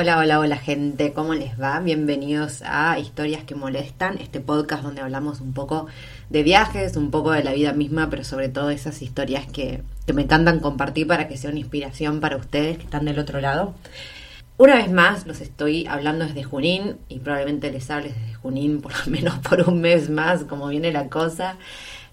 Hola, hola, hola gente, ¿cómo les va? Bienvenidos a Historias que Molestan, este podcast donde hablamos un poco de viajes, un poco de la vida misma, pero sobre todo esas historias que, que me encantan compartir para que sea una inspiración para ustedes que están del otro lado. Una vez más, los estoy hablando desde Junín y probablemente les hable desde Junín por lo menos por un mes más, como viene la cosa.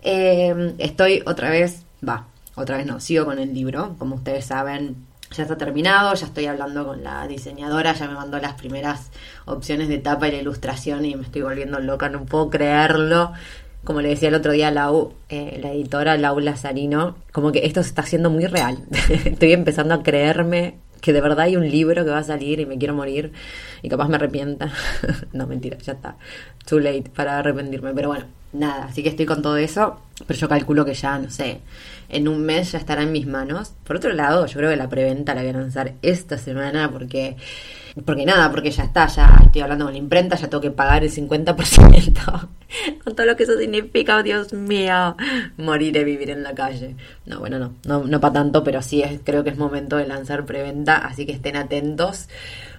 Eh, estoy otra vez, va, otra vez no, sigo con el libro, como ustedes saben, ya está terminado, ya estoy hablando con la diseñadora, ya me mandó las primeras opciones de tapa y la ilustración y me estoy volviendo loca, no puedo creerlo. Como le decía el otro día Lau, eh, la editora Lau Lazarino, como que esto se está haciendo muy real. estoy empezando a creerme que de verdad hay un libro que va a salir y me quiero morir y capaz me arrepienta. no, mentira, ya está. Too late para arrepentirme. Pero bueno, nada, así que estoy con todo eso. Pero yo calculo que ya, no sé, en un mes ya estará en mis manos. Por otro lado, yo creo que la preventa la voy a lanzar esta semana porque... Porque nada, porque ya está, ya estoy hablando con la imprenta, ya tengo que pagar el 50%. con todo lo que eso significa, oh, Dios mío, morir y vivir en la calle. No, bueno, no, no, no para tanto, pero sí es, creo que es momento de lanzar preventa, así que estén atentos.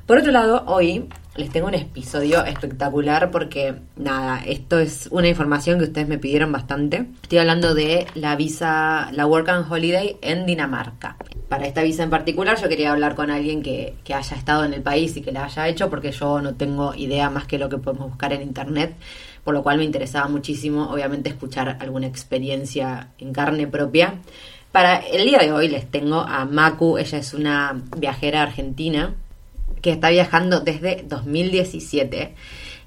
Por otro lado, hoy les tengo un episodio espectacular porque, nada, esto es una información que ustedes me pidieron bastante. Estoy hablando de la visa, la Work and Holiday en Dinamarca. Para esta visa en particular yo quería hablar con alguien que, que haya estado en el país y que la haya hecho porque yo no tengo idea más que lo que podemos buscar en internet, por lo cual me interesaba muchísimo, obviamente, escuchar alguna experiencia en carne propia. Para el día de hoy les tengo a Maku, ella es una viajera argentina que está viajando desde 2017.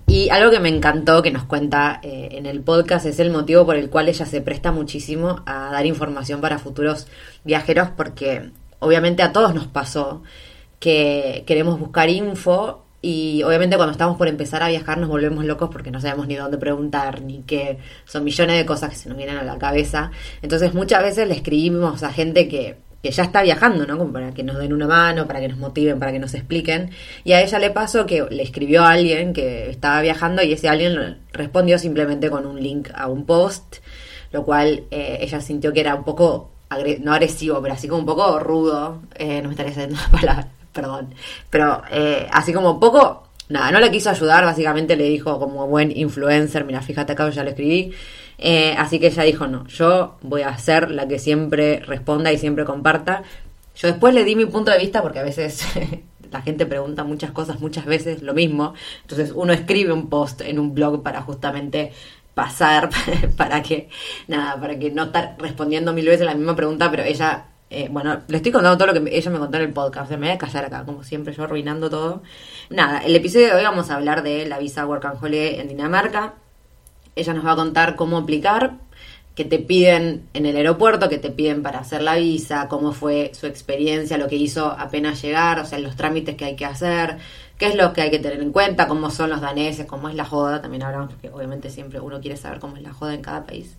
Y algo que me encantó que nos cuenta eh, en el podcast es el motivo por el cual ella se presta muchísimo a dar información para futuros viajeros, porque obviamente a todos nos pasó que queremos buscar info y obviamente cuando estamos por empezar a viajar nos volvemos locos porque no sabemos ni dónde preguntar, ni qué, son millones de cosas que se nos vienen a la cabeza. Entonces muchas veces le escribimos a gente que que ya está viajando, ¿no? Como para que nos den una mano, para que nos motiven, para que nos expliquen. Y a ella le pasó que le escribió a alguien que estaba viajando y ese alguien respondió simplemente con un link a un post, lo cual eh, ella sintió que era un poco, no agresivo, pero así como un poco rudo. Eh, no me estaría saliendo la palabra, perdón. Pero eh, así como un poco, nada, no le quiso ayudar, básicamente le dijo como buen influencer, mira, fíjate acá, ya lo escribí. Eh, así que ella dijo, no, yo voy a ser la que siempre responda y siempre comparta. Yo después le di mi punto de vista porque a veces la gente pregunta muchas cosas muchas veces lo mismo. Entonces uno escribe un post en un blog para justamente pasar, para que, nada, para que no estar respondiendo mil veces la misma pregunta, pero ella, eh, bueno, le estoy contando todo lo que ella me contó en el podcast, me voy a callar acá, como siempre, yo arruinando todo. Nada, el episodio de hoy vamos a hablar de la visa Work and Holiday en Dinamarca, ella nos va a contar cómo aplicar, que te piden en el aeropuerto, que te piden para hacer la visa, cómo fue su experiencia, lo que hizo apenas llegar, o sea, los trámites que hay que hacer, qué es lo que hay que tener en cuenta, cómo son los daneses, cómo es la joda, también hablamos, porque obviamente siempre uno quiere saber cómo es la joda en cada país.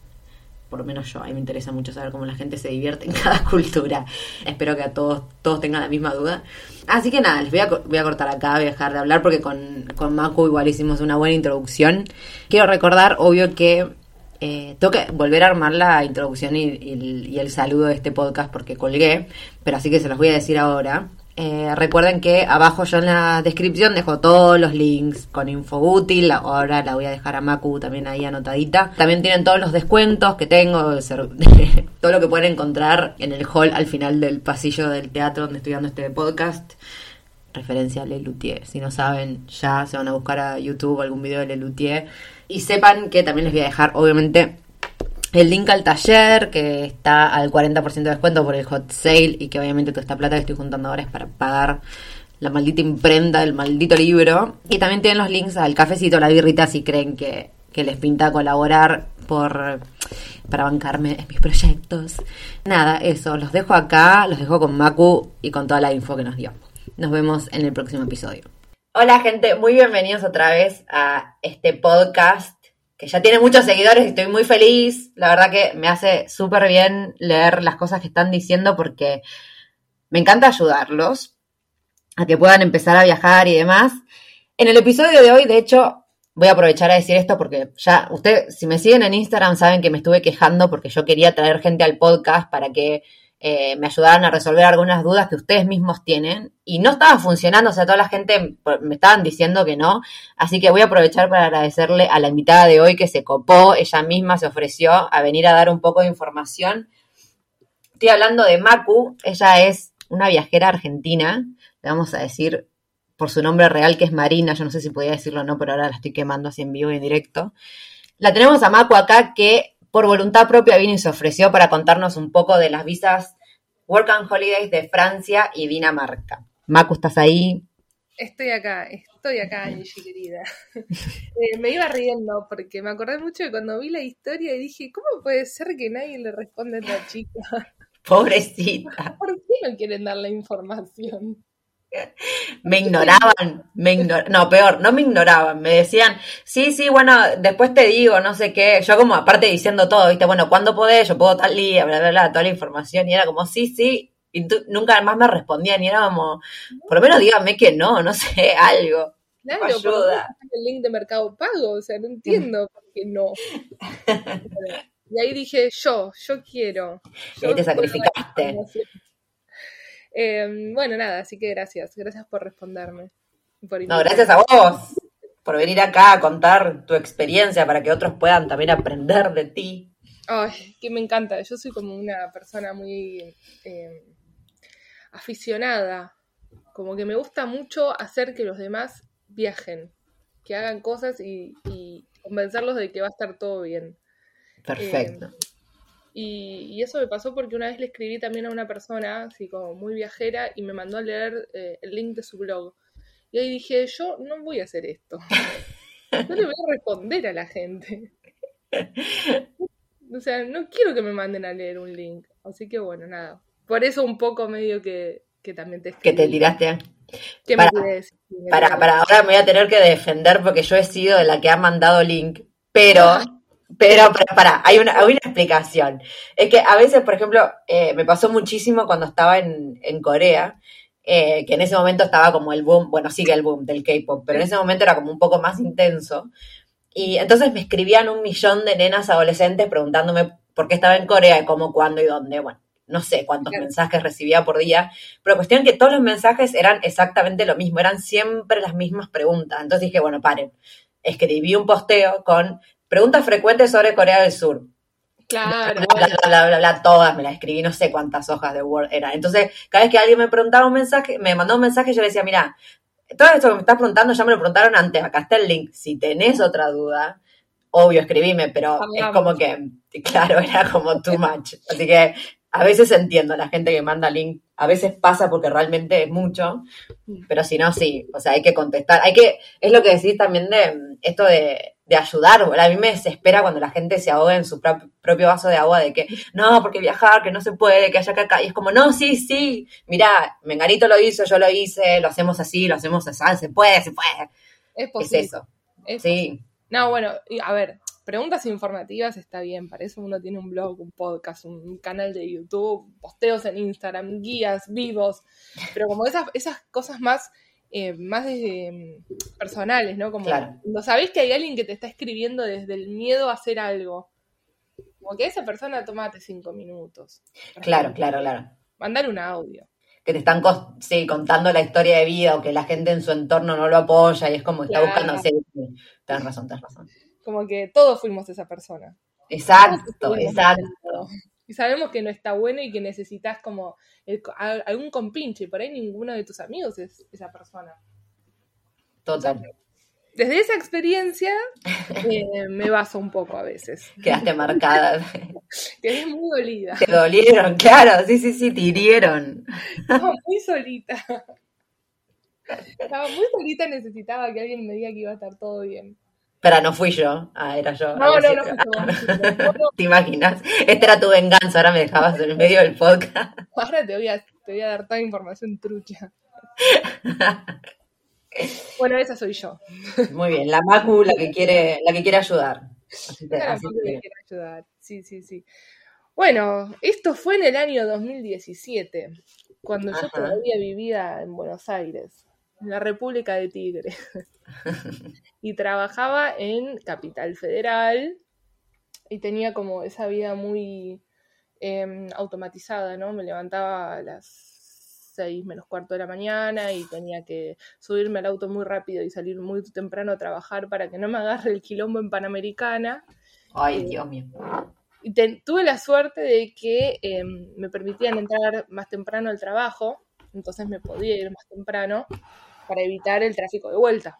Por lo menos yo, a mí me interesa mucho saber cómo la gente se divierte en cada cultura. Espero que a todos, todos tengan la misma duda. Así que nada, les voy a, voy a cortar acá, voy a dejar de hablar porque con, con Maku igual hicimos una buena introducción. Quiero recordar, obvio, que eh, tengo que volver a armar la introducción y, y, y, el, saludo de este podcast porque colgué, pero así que se los voy a decir ahora. Eh, recuerden que abajo yo en la descripción dejo todos los links con info útil. Ahora la voy a dejar a Macu también ahí anotadita. También tienen todos los descuentos que tengo, todo lo que pueden encontrar en el hall al final del pasillo del teatro donde estoy dando este podcast. Referencia a Lelutier. Si no saben, ya se van a buscar a YouTube algún video de Lelutier. Y sepan que también les voy a dejar, obviamente, el link al taller que está al 40% de descuento por el hot sale y que obviamente toda esta plata que estoy juntando ahora es para pagar la maldita imprenta del maldito libro. Y también tienen los links al cafecito, la birrita si creen que, que les pinta colaborar por para bancarme en mis proyectos. Nada, eso, los dejo acá, los dejo con Maku y con toda la info que nos dio. Nos vemos en el próximo episodio. Hola gente, muy bienvenidos otra vez a este podcast que ya tiene muchos seguidores y estoy muy feliz. La verdad que me hace súper bien leer las cosas que están diciendo porque me encanta ayudarlos a que puedan empezar a viajar y demás. En el episodio de hoy, de hecho, voy a aprovechar a decir esto porque ya ustedes, si me siguen en Instagram, saben que me estuve quejando porque yo quería traer gente al podcast para que eh, me ayudaron a resolver algunas dudas que ustedes mismos tienen. Y no estaba funcionando, o sea, toda la gente me estaban diciendo que no, así que voy a aprovechar para agradecerle a la invitada de hoy que se copó, ella misma se ofreció a venir a dar un poco de información. Estoy hablando de Macu, ella es una viajera argentina, le vamos a decir por su nombre real que es Marina, yo no sé si podía decirlo o no, pero ahora la estoy quemando así en vivo y en directo. La tenemos a Macu acá que por voluntad propia vino y se ofreció para contarnos un poco de las visas Work and Holidays de Francia y Dinamarca. Macu, ¿estás ahí? Estoy acá, estoy acá, Angie querida. Eh, me iba riendo porque me acordé mucho de cuando vi la historia y dije, ¿cómo puede ser que nadie le responde a esta chica? Pobrecita. ¿Por qué no quieren dar la información? Me ignoraban, me no, peor, no me ignoraban, me decían, sí, sí, bueno, después te digo, no sé qué, yo como aparte diciendo todo, viste, bueno, ¿cuándo podés? Yo puedo tal día, bla, bla, bla, toda la información, y era como, sí, sí, y nunca más me respondían, y era como, por lo menos díganme que no, no sé, algo. Claro, ayuda. el link de Mercado Pago, o sea, no entiendo por qué no. y ahí dije, yo, yo quiero. y ahí te sacrificaste. Em, bueno, nada, así que gracias. Gracias por responderme. no, gracias a vos por venir acá a contar tu experiencia para que otros puedan también aprender de ti. Ay, que me encanta. Yo soy como una persona muy em, aficionada. Como que me gusta mucho hacer que los demás viajen, que hagan cosas y, convencerlos de que va a estar todo bien. Perfecto. Em, y, eso me pasó porque una vez le escribí también a una persona, así como muy viajera, y me mandó a leer eh, el link de su blog. Y ahí dije, yo no voy a hacer esto. No le voy a responder a la gente. O sea, no quiero que me manden a leer un link. Así que bueno, nada. Por eso un poco medio que, que también te escribí. Que te tiraste. ¿Qué para, me Para, para ahora me voy a tener que defender porque yo he sido de la que ha mandado link. Pero Pero, pero para, hay una, hay una explicación. Es que a veces, por ejemplo, eh, me pasó muchísimo cuando estaba en, en Corea, eh, que en ese momento estaba como el boom, bueno, sigue el boom del K-pop, pero en ese momento era como un poco más intenso. Y entonces me escribían un millón de nenas adolescentes preguntándome por qué estaba en Corea, cómo, cuándo y dónde. Bueno, no sé cuántos mensajes recibía por día, pero cuestión que todos los mensajes eran exactamente lo mismo, eran siempre las mismas preguntas. Entonces dije, bueno, paren. Escribí un posteo con Preguntas frecuentes sobre Corea del Sur. Claro. Bla, bla, bla, bla, todas me las escribí, no sé cuántas hojas de Word eran. Entonces, cada vez que alguien me preguntaba un mensaje, me mandó un mensaje, yo le decía, mira, todo esto que me estás preguntando ya me lo preguntaron antes, acá está el link. Si tenés otra duda, obvio, escribime, pero es como que, claro, era como too much. Así que a veces entiendo a la gente que manda link, a veces pasa porque realmente es mucho, mm. pero si no, sí, o sea, hay que contestar. Hay que, es lo que decís también de esto de de ayudar. A mí me desespera cuando la gente se ahoga en su propio vaso de agua de que no, porque viajar, que no se puede, que haya que acá. Y es como, no, sí, sí, mira, Menganito lo hizo, yo lo hice, lo hacemos así, lo hacemos así, se puede, se puede. Es posible. Es eso. sí. No, bueno, a ver, preguntas informativas está bien, para eso uno tiene un blog, un podcast, un canal de YouTube, posteos en Instagram, guías, vivos, pero como esas, esas cosas más eh, más mm, personales, ¿no? Como cuando sabés que hay alguien que te está escribiendo desde el miedo a hacer algo. Como que esa persona tomate cinco minutos. Claro, claro, claro. Mandar un audio. que te están sí, contando la historia de vida o que la gente en su entorno no lo apoya y es como está Claro. buscando. Sí, tenés razón, tenés razón. Como que todos fuimos esa persona. Exacto, exacto. Y sabemos que no está bueno y que necesitas como el algún compinche. Por ahí ninguno de tus amigos es esa persona. Total. Desde esa experiencia eh, me baso un poco a veces. Quedaste marcada. Quedé muy dolida. Te dolieron, claro, sí, sí, sí, te hirieron. Estaba muy solita. Estaba muy solita, necesitaba que alguien me diga que iba a estar todo bien. Pero no fui yo. Ah, era yo. No, no, no no. No, ¿Te imaginas? Esta era tu venganza, ahora me dejabas en el medio del podcast. Ahora te voy a, te voy a dar toda información trucha. Bueno, esa soy yo. Muy bien, la Macu, la que quiere, la que quiere ayudar. Así te- Claro, así porque te- me quiero ayudar. Sí, sí, sí. Bueno, esto fue en el año 2017, cuando yo todavía vivía en Buenos Aires, en la República de Tigre. y trabajaba en Capital Federal y tenía como esa vida muy em, automatizada, ¿no? Me levantaba a las seis menos cuarto de la mañana y tenía que subirme al auto muy rápido y salir muy temprano a trabajar para que no me agarre el quilombo en Panamericana. Ay, Dios mío. Y te- tuve la suerte de que eh, me permitían entrar más temprano al trabajo, entonces me podía ir más temprano para evitar el tráfico de vuelta.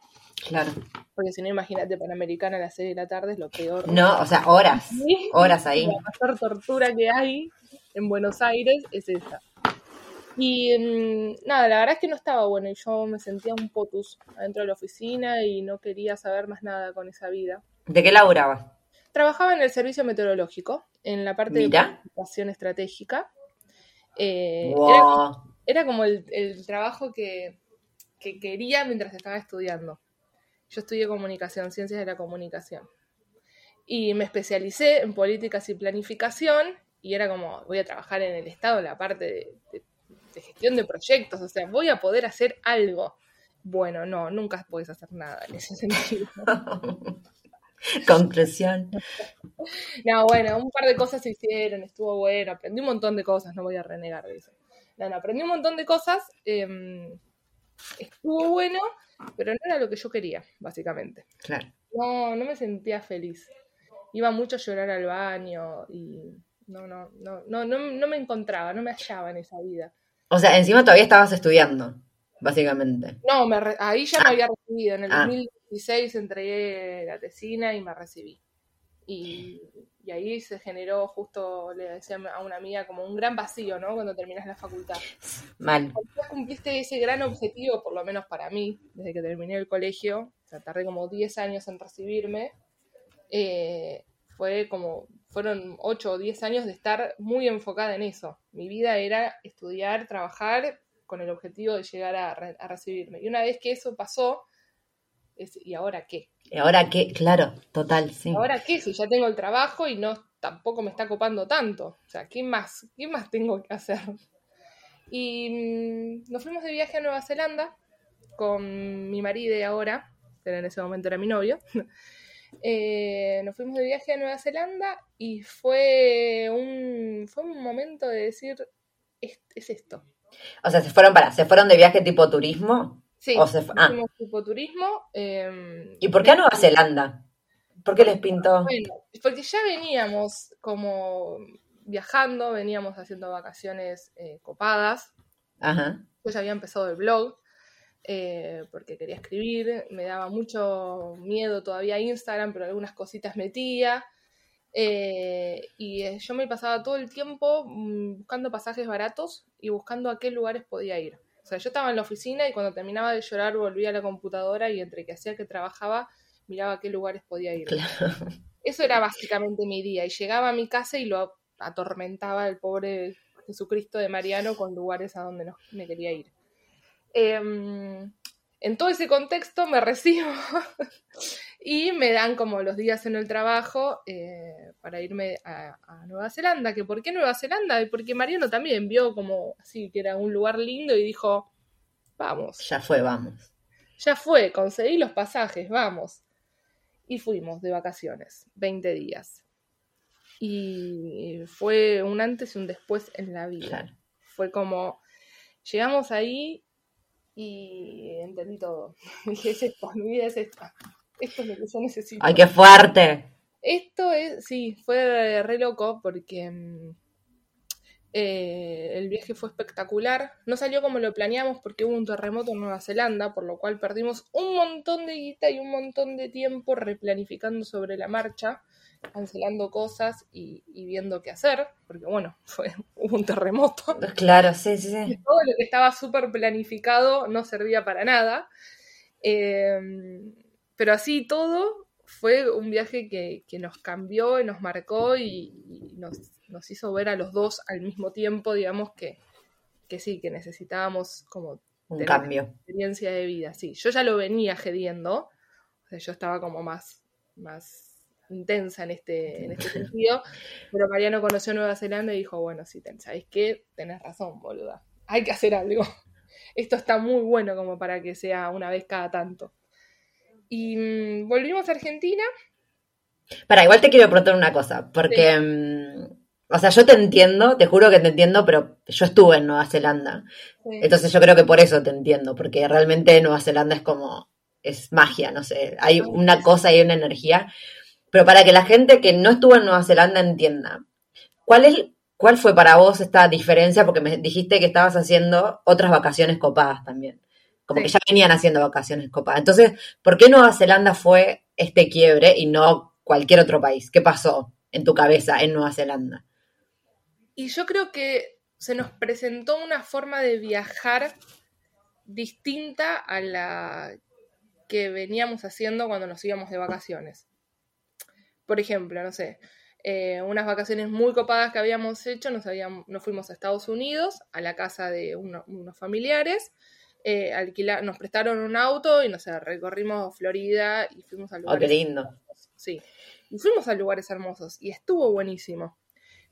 Claro. Porque si no, imagínate, Panamericana a las 6 de la tarde es lo peor. No, o sea, horas. Sí. Horas ahí. La mayor tortura que hay en Buenos Aires es esa. Y mm, nada, la verdad es que no estaba bueno y yo me sentía un potus adentro de la oficina y no quería saber más nada con esa vida. ¿De qué laburabas? Trabajaba en el servicio meteorológico, en la parte Mira. de planificación estratégica. Eh, era, como el, el trabajo que, que quería mientras estaba estudiando. Yo estudié comunicación, ciencias de la comunicación. Y me especialicé en políticas y planificación y era como, voy a trabajar en el Estado, en la parte de, de- de gestión de proyectos, o sea, voy a poder hacer algo. Bueno, no, nunca puedes hacer nada en ese sentido. Conclusión. No, bueno, un par de cosas se hicieron, estuvo bueno, aprendí un montón de cosas, no voy a renegar de eso. No, no, aprendí un montón de cosas, eh, estuvo bueno, pero no era lo que yo quería, básicamente. Claro. No, no me sentía feliz. Iba mucho a llorar al baño y no, no, no, no, no, no me encontraba, no me hallaba en esa vida. O sea, encima todavía estabas estudiando, básicamente. No, me re- ahí ya me había recibido. En el Ah. 2016 entregué la tesina y me recibí. Y, y ahí se generó, justo le decía a una amiga, como un gran vacío, ¿no? Cuando terminas la facultad. Mal. Cuando cumpliste ese gran objetivo, por lo menos para mí, desde que terminé el colegio, o sea, tardé como 10 años en recibirme, eh, fue como, fueron 8 o 10 años de estar muy enfocada en eso. Mi vida era estudiar, trabajar con el objetivo de llegar a, re- a recibirme. Y una vez que eso pasó, es, ¿y ahora qué? ¿Y ahora qué? Claro, total, sí. ¿Ahora qué? Si ya tengo el trabajo y no tampoco me está copando tanto. O sea, ¿qué más? ¿Qué más tengo que hacer? Y mm, nos fuimos de viaje a Nueva Zelanda con mi marido de ahora, pero en ese momento era mi novio. Eh, nos fuimos de viaje a Nueva Zelanda y fue un, fue un momento de decir, es, es esto. O sea, se fueron para, se fueron de viaje tipo turismo. Sí, O se ah. turismo. eh, ¿Y por qué a Nueva Zelanda? ¿Por qué les pintó? Bueno, porque ya veníamos como viajando, veníamos haciendo vacaciones eh, copadas. Ajá. Yo ya había empezado el blog eh, porque quería escribir. Me daba mucho miedo todavía Instagram, pero algunas cositas metía. Eh, y eh, yo me pasaba todo el tiempo mm, buscando pasajes baratos y buscando a qué lugares podía ir. O sea, yo estaba en la oficina y cuando terminaba de llorar volvía a la computadora y entre que hacía que trabajaba, miraba a qué lugares podía ir. Claro. Eso era básicamente mi día. Y llegaba a mi casa y lo atormentaba el pobre Jesucristo de Mariano con lugares a donde no me quería ir. Em, en todo ese contexto me recibo y me dan como los días en el trabajo eh, para irme a, a Nueva Zelanda. ¿Que ¿Por qué Nueva Zelanda? Porque Mariano también vio como así que era un lugar lindo y dijo, vamos. Ya fue, vamos. Ya fue, conseguí los pasajes, vamos. Y fuimos de vacaciones, 20 días. Y fue un antes y un después en la vida. Claro. Fue como, Llegamos ahí y entendí todo. Dije, es esto, mi vida es esta. Esto es lo que yo necesito. ¡Ay, qué fuerte! Esto es, sí, fue re loco porque mm, eh, el viaje fue espectacular. No salió como lo planeamos porque hubo un terremoto en Nueva Zelanda, por lo cual perdimos un montón de guita y un montón de tiempo replanificando sobre la marcha, cancelando cosas y, y viendo qué hacer, porque bueno, fue, hubo un terremoto. Claro, sí, sí, sí. Todo lo que estaba súper planificado no servía para nada. Eh, pero así todo fue un viaje que, que nos cambió y nos marcó y, y nos, nos, hizo ver a los dos al mismo tiempo, digamos que, que sí, que necesitábamos como Un tener cambio. experiencia de vida. Sí, yo ya lo venía gediendo, o sea, yo estaba como más, más intensa en este, en este sentido, pero Mariano conoció Nueva Zelanda y dijo, bueno, sí, ten- ¿sabes qué? Tenés razón, boluda. Hay que hacer algo. Esto está muy bueno como para que sea una vez cada tanto. Y mm, volvimos a Argentina. Para, igual te quiero preguntar una cosa, porque, mm, o sea, yo te entiendo, te juro que te entiendo, pero yo estuve en Nueva Zelanda. Entonces yo creo que por eso te entiendo, porque realmente Nueva Zelanda es como, es magia, no sé, hay una cosa y una energía. Pero para que la gente que no estuvo en Nueva Zelanda entienda, ¿cuál es, cuál fue para vos esta diferencia? Porque me dijiste que estabas haciendo otras vacaciones copadas también. Como Sí. que ya venían haciendo vacaciones copadas. Entonces, ¿por qué Nueva Zelanda fue este quiebre y no cualquier otro país? ¿Qué pasó en tu cabeza en Nueva Zelanda? Y yo creo que se nos presentó una forma de viajar distinta a la que veníamos haciendo cuando nos íbamos de vacaciones. Por ejemplo, no sé, eh, unas vacaciones muy copadas que habíamos hecho, nos, habíamos, nos fuimos a Estados Unidos, a la casa de uno- unos familiares, eh, alquila- nos prestaron un auto y no sé, recorrimos Florida y fuimos a Oh, qué lugares lindo. Sí. Y fuimos a lugares hermosos y estuvo buenísimo.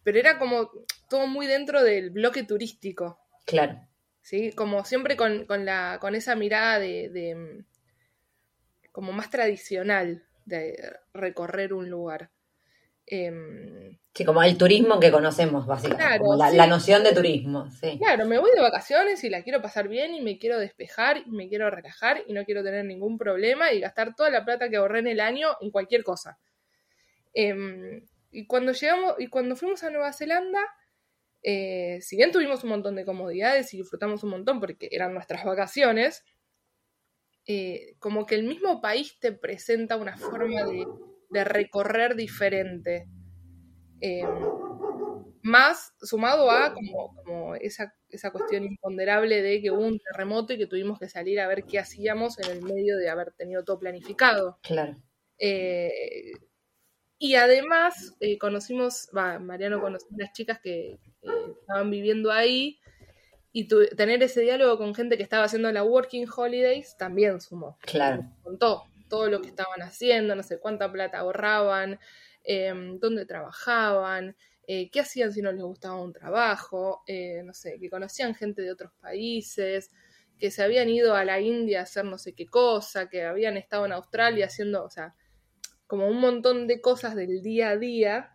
Pero era como todo muy dentro del bloque turístico, Claro. ¿sí? Como siempre con, con la, con esa mirada de, de, mm, como más tradicional de recorrer un lugar. Em, Sí, como el turismo que conocemos, básicamente. Claro, como la, sí. la noción de turismo, sí. claro, me voy de vacaciones y la quiero pasar bien y me quiero despejar y me quiero relajar y no quiero tener ningún problema y gastar toda la plata que ahorré en el año en cualquier cosa. Em, y cuando llegamos, y cuando fuimos a Nueva Zelanda, eh, si bien tuvimos un montón de comodidades y disfrutamos un montón porque eran nuestras vacaciones, eh, como que el mismo país te presenta una forma de, de recorrer diferente. Em, más sumado a como, como esa, esa cuestión imponderable de que hubo un terremoto y que tuvimos que salir a ver qué hacíamos en el medio de haber tenido todo planificado. Claro. Eh, y además eh, conocimos, va, Mariano conoció unas chicas que eh, estaban viviendo ahí y tu- tener ese diálogo con gente que estaba haciendo la Working Holidays también sumó. Claro. Contó todo lo que estaban haciendo, no sé cuánta plata ahorraban, eh, dónde trabajaban, eh, qué hacían si no les gustaba un trabajo, eh, no sé, que conocían gente de otros países, que se habían ido a la India a hacer no sé qué cosa, que habían estado en Australia haciendo, o sea, como un montón de cosas del día a día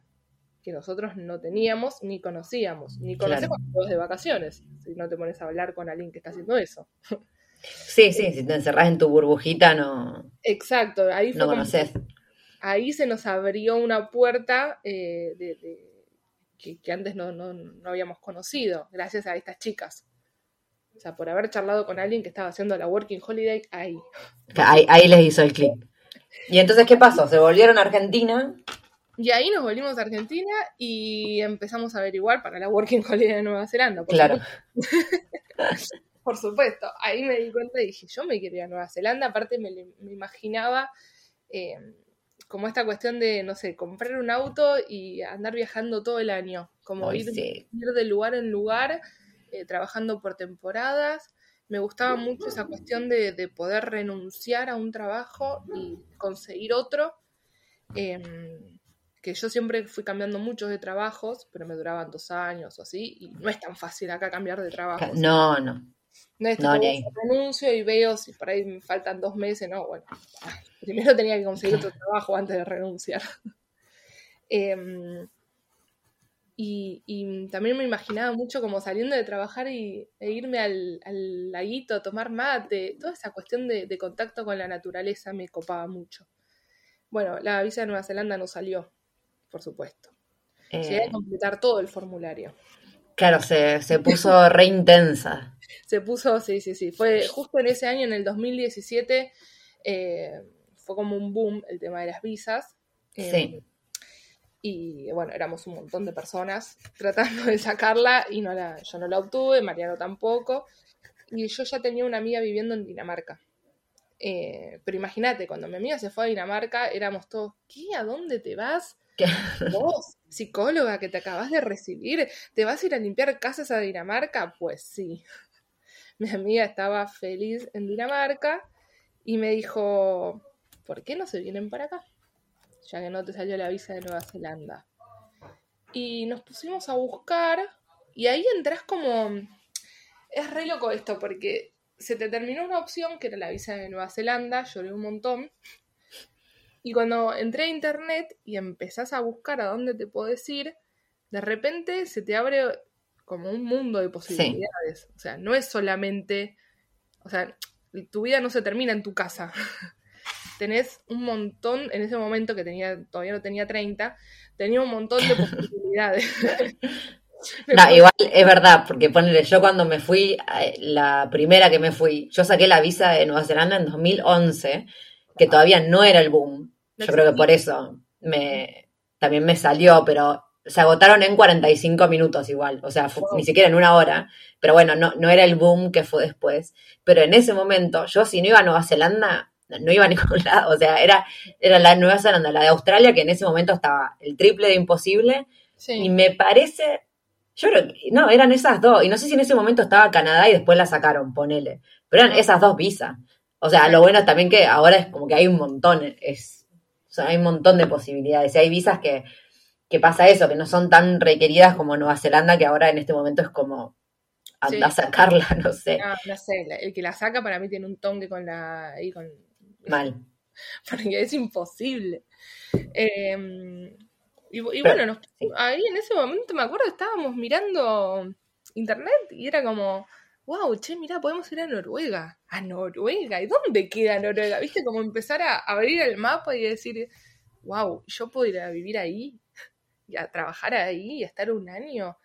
que nosotros no teníamos ni conocíamos, ni Claro. conocemos cuando te vas de vacaciones, si no te pones a hablar con alguien que está haciendo eso. Sí, sí, si te encerrás en tu burbujita no, Exacto, ahí fue no conoces. ahí se nos abrió una puerta eh, de, de- que, que antes no, no- no habíamos conocido, gracias a estas chicas. O sea, por haber charlado con alguien que estaba haciendo la Working Holiday ahí. Ahí, ahí les hizo el clip. Y entonces, ¿qué pasó? Se volvieron a Argentina. Y ahí nos volvimos a Argentina y empezamos a averiguar para la Working Holiday de Nueva Zelanda. Claro. Por supuesto. Ahí me di cuenta y dije, yo me quiero ir a Nueva Zelanda. Aparte me, me imaginaba eh, como esta cuestión de, no sé, comprar un auto y andar viajando todo el año. Como Ay, ir, sí. ir de lugar en lugar, eh, trabajando por temporadas. Me gustaba mucho esa cuestión de, de poder renunciar a un trabajo y conseguir otro. Em, que yo siempre fui cambiando muchos de trabajos, pero me duraban dos años o así, y no es tan fácil acá cambiar de trabajo. No, no. No es tipo, renuncio y veo si por ahí me faltan dos meses, no, bueno. Primero tenía que conseguir otro trabajo antes de renunciar. Em, Y, también me imaginaba mucho como saliendo de trabajar y, e irme al, al laguito a tomar mate. Toda esa cuestión de, de, contacto con la naturaleza me copaba mucho. Bueno, la visa de Nueva Zelanda no salió, por supuesto. Llegué a eh. completar todo el formulario. Claro, se, se puso re intensa. Se puso, sí, sí, sí. Fue justo en ese año, en el 2017, eh, fue como un boom el tema de las visas. sí eh, y bueno, éramos un montón de personas tratando de sacarla y no la, yo no la obtuve, Mariano tampoco. Y yo ya tenía una amiga viviendo en Dinamarca. Eh, pero imagínate, cuando mi amiga se fue a Dinamarca, éramos todos, ¿qué? ¿A dónde te vas? ¿Vos, psicóloga que te acabas de recibir? ¿Te vas a ir a limpiar casas a Dinamarca? Pues sí. Mi amiga estaba feliz en Dinamarca y me dijo, ¿por qué no se vienen para acá? ya que no te salió la visa de Nueva Zelanda. Y nos pusimos a buscar y ahí entras como... Es re loco esto porque se te terminó una opción que era la visa de Nueva Zelanda, lloré un montón. Y cuando entré a internet y empezás a buscar a dónde te puedes ir, de repente se te abre como un mundo de posibilidades. O sea, no es solamente, o sea, tu vida no se termina en tu casa. tenés un montón, en ese momento que tenía, todavía no tenía 30, tenía un montón de posibilidades. No, igual es verdad, porque ponele, yo cuando me fui, eh, la primera que me fui, yo saqué la visa de Nueva Zelanda en 2011, que todavía no era el boom. Yo creo que por eso me, también me salió, pero se agotaron en 45 minutos igual, o sea, ni siquiera en una hora, pero bueno, no, no era el boom que fue después. Pero en ese momento, yo si no iba a Nueva Zelanda, no iba a ningún lado, o sea, era, era la Nueva Zelanda, la de Australia, que en ese momento estaba el triple de imposible, y me parece, yo creo que, no, eran esas dos, y no sé si en ese momento estaba Canadá y después la sacaron, ponele, pero eran esas dos visas. O sea, lo bueno es también que ahora es como que hay un montón, es, o sea, hay un montón de posibilidades, y hay visas que, que pasa eso, que no son tan requeridas como Nueva Zelanda, que ahora en este momento es como, anda a sacarla, no sé. No, no sé, el que la saca para mí tiene un tongue con la, ahí con Mal. Porque es imposible. Em, y, bueno, ahí en ese momento me acuerdo estábamos mirando internet y era como, wow, che, mira, podemos ir a Noruega. A Noruega. ¿Y dónde queda Noruega? ¿Viste? Como empezar a abrir el mapa y decir, wow, yo puedo ir a vivir ahí y a trabajar ahí y a estar un año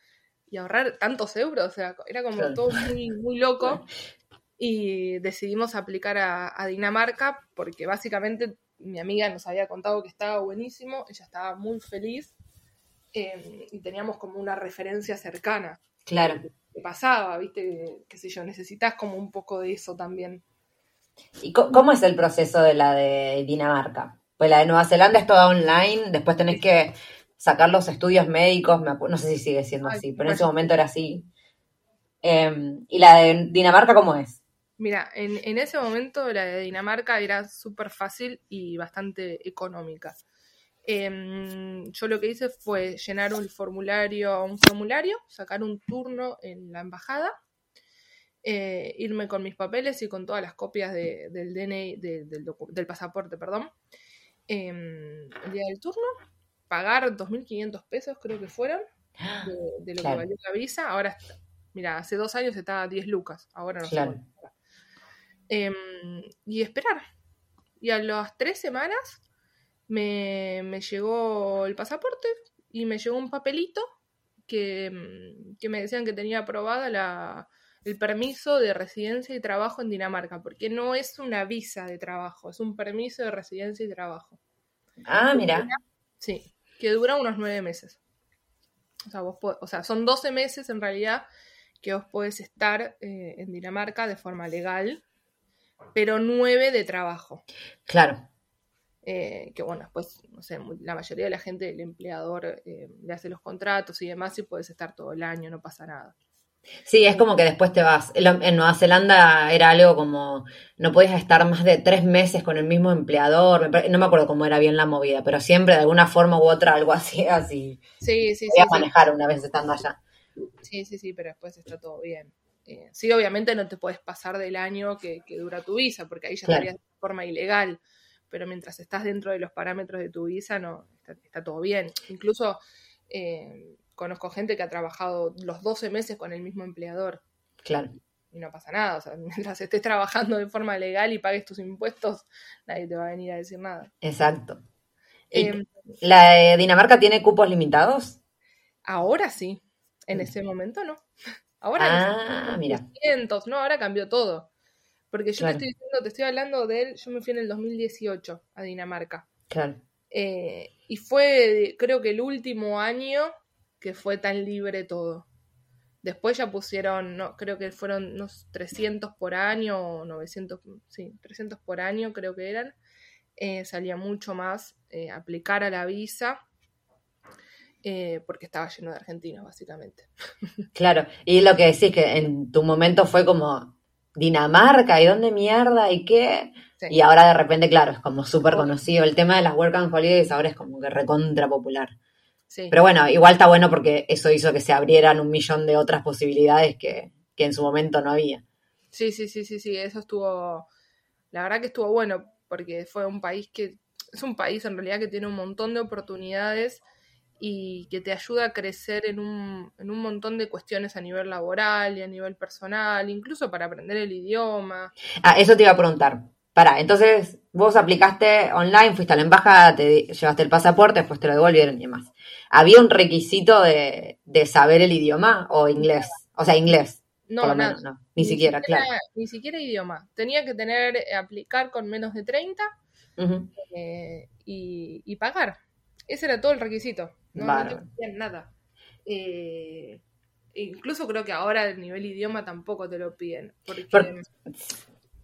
y ahorrar tantos euros. O sea, era como todo muy, muy loco y decidimos aplicar a, Dinamarca porque básicamente mi amiga nos había contado que estaba buenísimo, ella estaba muy feliz em, y teníamos como una referencia cercana. Claro. Que pasaba, viste, qué sé yo, necesitas como un poco de eso también. ¿Y cómo es el proceso de la de Dinamarca? Pues la de Nueva Zelanda es toda online, después tenés que sacar los estudios médicos, no sé si sigue siendo así, pero en ese momento era así. Em, ¿Y la de Dinamarca cómo es? Mira, en, ese momento la de Dinamarca era súper fácil y bastante económica. Em, yo lo que hice fue llenar un formulario, un formulario, sacar un turno en la embajada, eh, irme con mis papeles y con todas las copias del DNI, del, pasaporte, perdón, em, el día del turno, pagar 2.500 pesos creo que fueron de, lo que valió la visa. Ahora, mira, hace dos años estaba 10 lucas, ahora no sé. Em, y esperar. Y a las tres semanas me, llegó el pasaporte y me llegó un papelito que, em, que me decían que tenía aprobada la, el permiso de residencia y trabajo en Dinamarca, porque no es una visa de trabajo, es un permiso de residencia y trabajo. Ah, mira. Sí, que dura unos nueve meses. O sea, vos o sea, son 12 meses en realidad que vos podés estar eh, en Dinamarca de forma legal pero nueve de trabajo. Claro. Eh, que bueno, después, no sé, la mayoría de la gente, el empleador eh, le hace los contratos y demás y puedes estar todo el año, no pasa nada. Sí, es como que después te vas. En Nueva Zelanda era algo como, no podías estar más de tres meses con el mismo empleador, no me acuerdo cómo era bien la movida, pero siempre de alguna forma u otra algo así, así. Sí, sí, sí. manejar una vez estando allá. Sí, sí, sí, pero después está todo bien. Eh, sí, obviamente no te puedes pasar del año que, dura tu visa, porque ahí ya estarías de forma ilegal, pero mientras estás dentro de los parámetros de tu visa, no, está, todo bien. Incluso, eh, conozco gente que ha trabajado los 12 meses con el mismo empleador Claro. y no pasa nada. O sea, mientras estés trabajando de forma legal y pagues tus impuestos, nadie te va a venir a decir nada. Exacto. ¿Y Em, ¿La de Dinamarca tiene cupos limitados? ahora sí, en ese momento no. Ahora no. Ah, mira. cientos, no, ahora cambió todo. Porque yo Claro. te estoy diciendo, te estoy hablando de él, yo me fui en el 2018 a Dinamarca. Claro. Eh, y fue, creo que el último año que fue tan libre todo. Después ya pusieron, no, creo que fueron unos 300 por año, o 900, sí, 300 por año creo que eran. Eh, salía mucho más eh, aplicar a la visa, eh, porque estaba lleno de argentinos, básicamente. Claro. Y lo que decís que en tu momento fue como Dinamarca, ¿y dónde mierda? ¿Y qué? Sí. Y ahora de repente, claro, es como súper conocido. El tema de las Work and Holidays ahora es como que recontra popular. Sí. Pero bueno, igual está bueno porque eso hizo que se abrieran un millón de otras posibilidades que, que en su momento no había. Sí, sí, sí, sí, sí, eso estuvo, la verdad que estuvo bueno, porque fue un país que, es un país en realidad que tiene un montón de oportunidades y que te ayuda a crecer en un, en un montón de cuestiones a nivel laboral y a nivel personal, incluso para aprender el idioma. Ah, eso te iba a preguntar. Pará, entonces vos aplicaste online, fuiste a la embajada, te llevaste el pasaporte, después te lo devolvieron y demás. ¿Había un requisito de, de saber el idioma o inglés? O sea, inglés, No, por lo menos, no. Ni, siquiera, claro. Ni siquiera idioma. Tenía que tener, eh, aplicar con menos de 30 Ujú. eh, y, y pagar. Ese era todo el requisito. No, no te nada. Eh, incluso creo que ahora el nivel idioma tampoco te lo piden. Porque Por-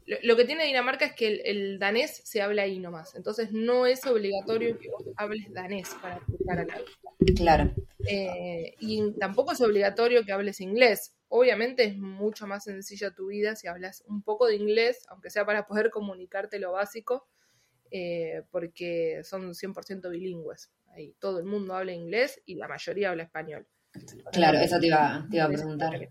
lo, que tiene Dinamarca es que el, el danés se habla ahí nomás. Entonces no es obligatorio que vos hables danés para aplicar a la visa. Claro. Eh, y tampoco es obligatorio que hables inglés. Obviamente es mucho más sencilla tu vida si hablas un poco de inglés, aunque sea para poder comunicarte lo básico, eh, porque son 100% bilingües. Ahí todo el mundo habla inglés y la mayoría habla español. Claro, eso te iba, te iba a preguntar.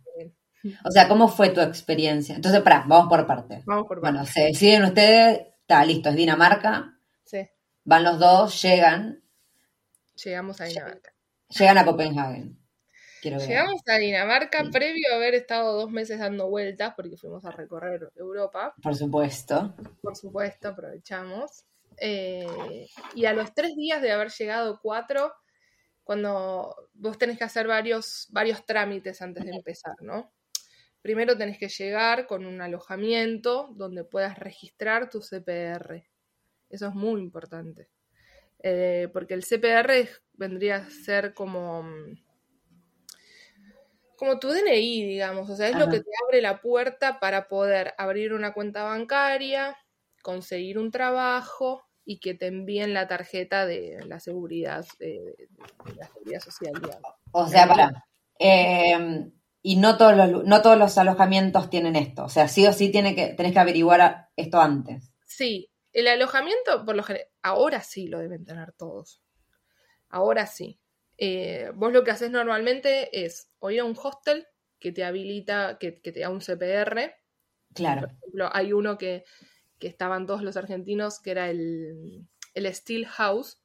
O sea, ¿cómo fue tu experiencia? Entonces, pará, vamos por partes. Vamos por Bueno, partes. se deciden ustedes, está listo, es Dinamarca, Sí, van los dos, llegan, llegamos a Dinamarca. llegan a Copenhague. Quiero ver. Llegamos a Dinamarca Sí. previo a haber estado dos meses dando vueltas, porque fuimos a recorrer Europa. Por supuesto. por supuesto, aprovechamos. Eh, y a los tres días de haber llegado cuatro, cuando vos tenés que hacer varios, varios trámites antes de empezar, ¿no? Primero tenés que llegar con un alojamiento donde puedas registrar tu CPR. Eso es muy importante. Eh, porque el CPR es- vendría a ser como, mm, como tu DNI, digamos. O sea, es lo que te abre la puerta para poder abrir una cuenta bancaria, conseguir un trabajo y que te envíen la tarjeta de la seguridad, eh, de la seguridad social, digamos. O sea, para. Y no todos los no todos los alojamientos tienen esto. O sea, sí o sí tiene que, tenés que averiguar esto antes. Sí, el alojamiento, por lo general, ahora sí lo deben tener todos. Ahora sí. Eh, vos lo que haces normalmente es o ir a un hostel que te habilita, que, que te da un CPR. Claro. Por ejemplo, hay uno que, que estaban todos los argentinos, que era el, el Steel House,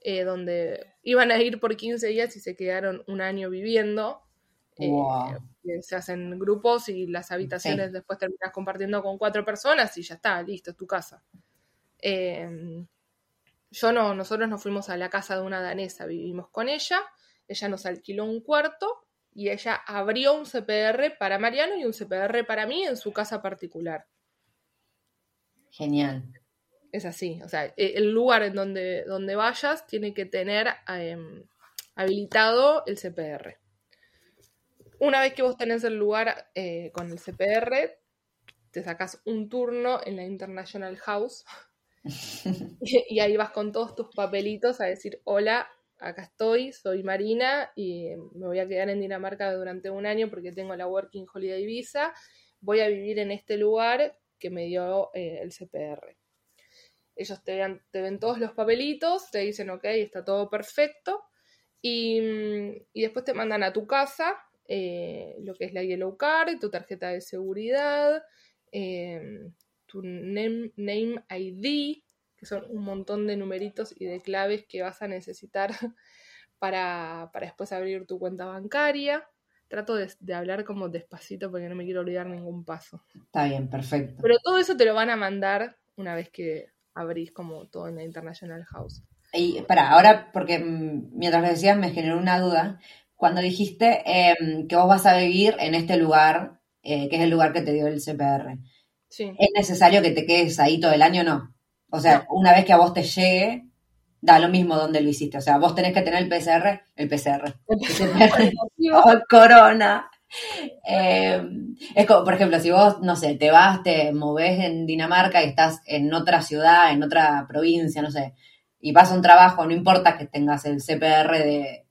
eh, donde iban a ir por 15 días y se quedaron un año viviendo. Eh, Wow. se hacen grupos y las habitaciones Sí. después terminas compartiendo con cuatro personas y ya está, listo, es tu casa. Eh, yo no, nosotros nos fuimos a la casa de una danesa, vivimos con ella, ella nos alquiló un cuarto y ella abrió un CPR para Mariano y un CPR para mí en su casa particular. Genial. Es así, o sea, e- el lugar en donde, donde vayas tiene que tener em, habilitado el CPR. Una vez que vos tenés el lugar eh, con el CPR, te sacas un turno en la International House y, y ahí vas con todos tus papelitos a decir, hola, acá estoy, soy Marina y me voy a quedar en Dinamarca durante un año porque tengo la Working Holiday Visa, voy a vivir en este lugar que me dio eh, el CPR. Ellos te, vean- te ven todos los papelitos, te dicen, ok, está todo perfecto, y, mm, y después te mandan a tu casa eh, lo que es la Yellow Card, tu tarjeta de seguridad, eh, tu name, name ID, que son un montón de numeritos y de claves que vas a necesitar para, para después abrir tu cuenta bancaria. Trato de, de hablar como despacito porque no me quiero olvidar ningún paso. Está bien, perfecto. Pero todo eso te lo van a mandar una vez que abrís como todo en la International House. Y para ahora, porque mm, mientras lo decías me generó una duda. Cuando dijiste em, que vos vas a vivir en este lugar, eh, que es el lugar que te dio el CPR, Sí. ¿es necesario que te quedes ahí todo el año o no? O sea, una vez que a vos te llegue, da lo mismo donde lo hiciste. O sea, vos tenés que tener el PCR, el PCR, el PCR, o el corona. Eh, es como, por ejemplo, si vos, no sé, te vas, te movés en Dinamarca y estás en otra ciudad, en otra provincia, no sé, y vas a un trabajo, no importa que tengas el CPR de,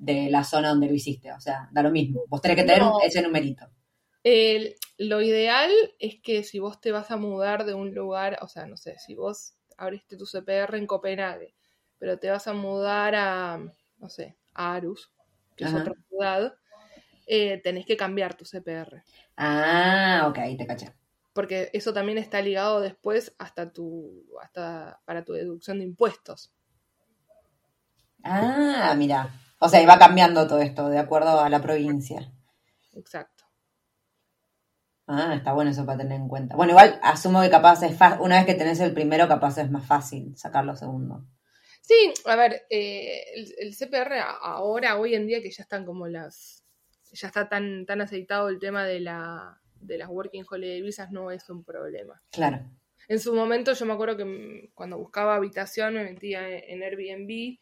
de la zona donde lo hiciste, o sea, da lo mismo. Vos tenés que tener No. ese numerito. El- lo ideal es que si vos te vas a mudar de un lugar, o sea, no sé, si vos abriste tu CPR en Copenhague, pero te vas a mudar a, no sé, a Aarhus, que es otra ciudad, eh, tenés que cambiar tu CPR. Ah, ok, te caché. Porque eso también está ligado después hasta tu, hasta para tu deducción de impuestos. Ah, mira. O sea, iba cambiando todo esto de acuerdo a la provincia. Exacto. Ah, está bueno eso para tener en cuenta. Bueno, igual asumo que capaz es una vez que tenés el primero, capaz es más fácil sacar lo segundo. Sí, a ver, eh, el, el CPR ahora, hoy en día que ya están como las, ya está tan, tan aceitado el tema de la, de las Working Holiday Visas, no es un problema. Claro. En su momento yo me acuerdo que cuando buscaba habitación me metía en Airbnb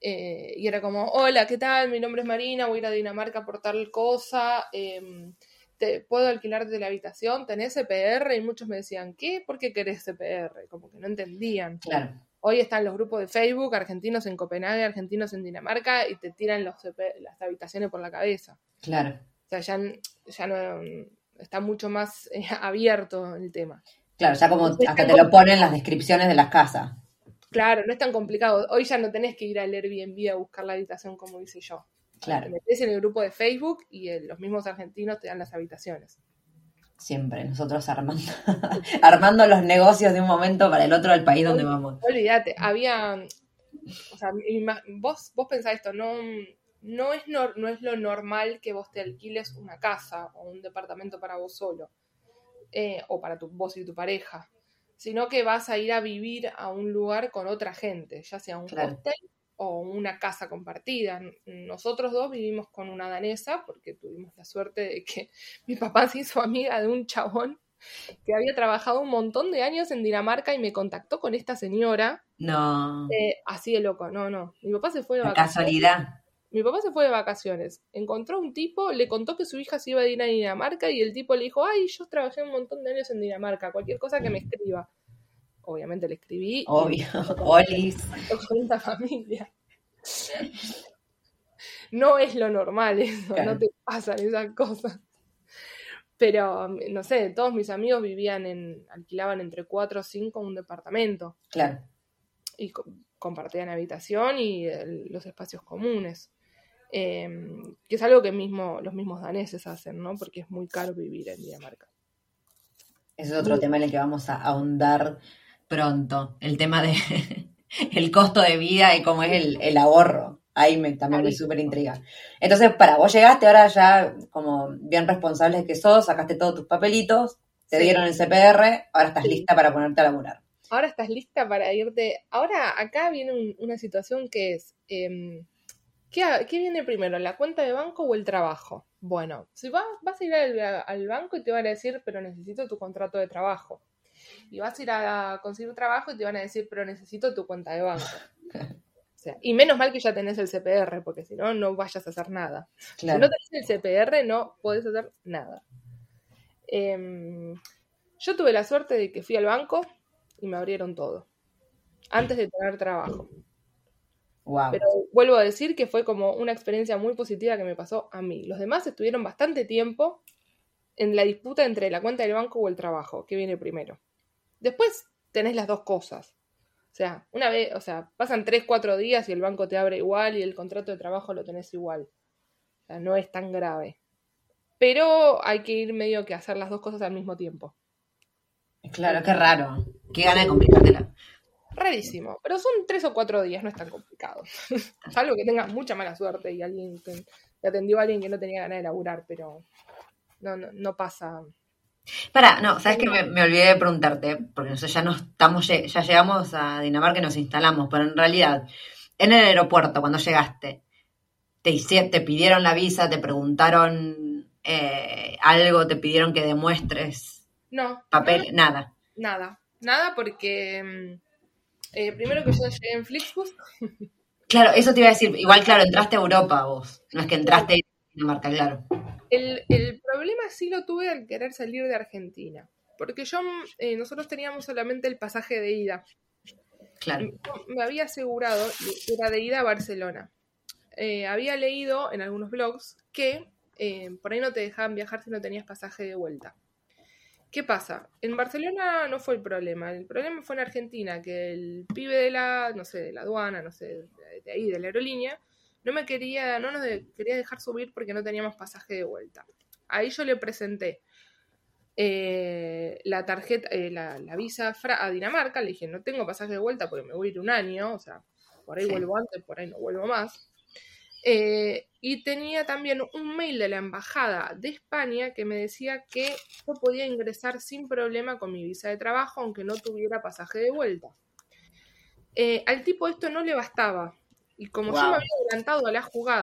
eh, y era como, hola, ¿qué tal? Mi nombre es Marina, voy a ir a Dinamarca por tal cosa, em, te, ¿puedo alquilarte la habitación? ¿Tenés CPR? Y muchos me decían, ¿qué? ¿Por qué querés CPR? Como que no entendían. Claro. Hoy están los grupos de Facebook, argentinos en Copenhague, argentinos en Dinamarca, y te tiran los CP las habitaciones por la cabeza. Claro. O sea, ya, ya no está mucho más eh, abierto el tema. Claro, ya como hasta te lo ponen en las descripciones de las casas. Claro, no es tan complicado. Hoy ya no tenés que ir al Airbnb a buscar la habitación como hice yo. Te Claro, metes en el grupo de Facebook y los mismos argentinos te dan las habitaciones. siempre. Nosotros armando, armando los negocios de un momento para el otro del país donde vamos. Olvídate, había. O sea, vos, vos pensás esto, no, no, es nor- no es lo normal que vos te alquiles una casa o un departamento para vos solo, eh, o para tu, vos y tu pareja, sino que vas a ir a vivir a un lugar con otra gente, ya sea un Claro. hostel o una casa compartida. Nosotros dos vivimos con una danesa porque tuvimos la suerte de que mi papá se hizo amiga de un chabón que había trabajado un montón de años en Dinamarca y me contactó con esta señora, No, eh, así de loco, no, no. Mi papá se fue de vacaciones. casualidad. Mi papá se fue de vacaciones. Encontró un tipo, le contó que su hija se iba a ir a Dinamarca y el tipo le dijo, ay, yo trabajé un montón de años en Dinamarca, cualquier cosa que me escriba. Obviamente le escribí. Obvio. Olis. con una familia. No es lo normal eso, Claro. no te pasan esas cosas. Pero, no sé, todos mis amigos vivían en, alquilaban entre 4 o 5 un departamento Claro. y co- compartían habitación y el- los espacios comunes. Eh, que es algo que mismo, los mismos daneses hacen, ¿no? Porque es muy caro vivir en Dinamarca. Ese es otro tema en el que vamos a ahondar pronto. El tema de el costo de vida y cómo es el, el ahorro. Ahí me, también me súper intriga. Entonces, para, vos llegaste ahora ya como bien responsable que sos, sacaste todos tus papelitos, te Sí. dieron el CPR, ahora estás Sí. lista para ponerte a laburar. Ahora estás lista para irte. Ahora acá viene un- una situación que es, em, ¿qué, viene primero, la cuenta de banco o el trabajo? Bueno, si vas, vas a ir al, al banco y te van a decir, pero necesito tu contrato de trabajo. Y vas a ir a conseguir trabajo y te van a decir, pero necesito tu cuenta de banco. O sea, y menos mal que ya tenés el CPR, porque si no, no vayas a hacer nada. Si no tenés el CPR, no podés hacer nada. Em, yo tuve la suerte de que fui al banco y me abrieron todo. Antes de tener trabajo. Wow. Pero vuelvo a decir que fue como una experiencia muy positiva que me pasó a mí. Los demás estuvieron bastante tiempo en la disputa entre la cuenta del banco o el trabajo, que viene primero. Después tenés las dos cosas. O sea, una vez, o sea, pasan tres, cuatro días y el banco te abre igual y el contrato de trabajo lo tenés igual. O sea, no es tan grave. Pero hay que ir medio que a hacer las dos cosas al mismo tiempo. Claro, qué raro. Qué gana de complicártela. Rarísimo, pero son tres o cuatro días, no es tan complicado. Salvo que tengas mucha mala suerte y alguien te, te atendió a alguien que no tenía ganas de laburar, pero no, no, no pasa. Para, no, sabes que me, me olvidé de preguntarte, porque nosotros ya no estamos, ya llegamos a Dinamarca y nos instalamos, pero en realidad, en el aeropuerto, cuando llegaste, te, hice- te pidieron la visa, te preguntaron eh, algo, te pidieron que demuestres No, papel, nada. nada, nada porque mm, eh, primero que yo llegué en Flixbus, Claro, eso te iba a decir, igual claro, entraste a Europa vos, no es que entraste a Dinamarca, claro. el, el problema sí lo tuve al querer salir de Argentina, porque yo, eh, nosotros teníamos solamente el pasaje de ida, Claro. Yo me había asegurado que era de ida a Barcelona. Eh, había leído en algunos blogs que por ahí no te dejaban viajar si no tenías pasaje de vuelta. ¿Qué pasa? En Barcelona no fue el problema. El problema fue en Argentina, que el pibe de la, no sé, de la aduana, no sé, de, ahí, de la aerolínea, no me quería, no nos de- quería dejar subir porque no teníamos pasaje de vuelta. Ahí yo le presenté eh, la tarjeta, eh, la, la visa a Dinamarca, le dije, no tengo pasaje de vuelta porque me voy a ir un año, o sea, por ahí Sí. vuelvo antes, por ahí no vuelvo más. Eh, y tenía también un mail de la embajada de España que me decía que yo podía ingresar sin problema con mi visa de trabajo, aunque no tuviera pasaje de vuelta. Eh, al tipo esto no le bastaba. Y como yo me había adelantado a la jugada,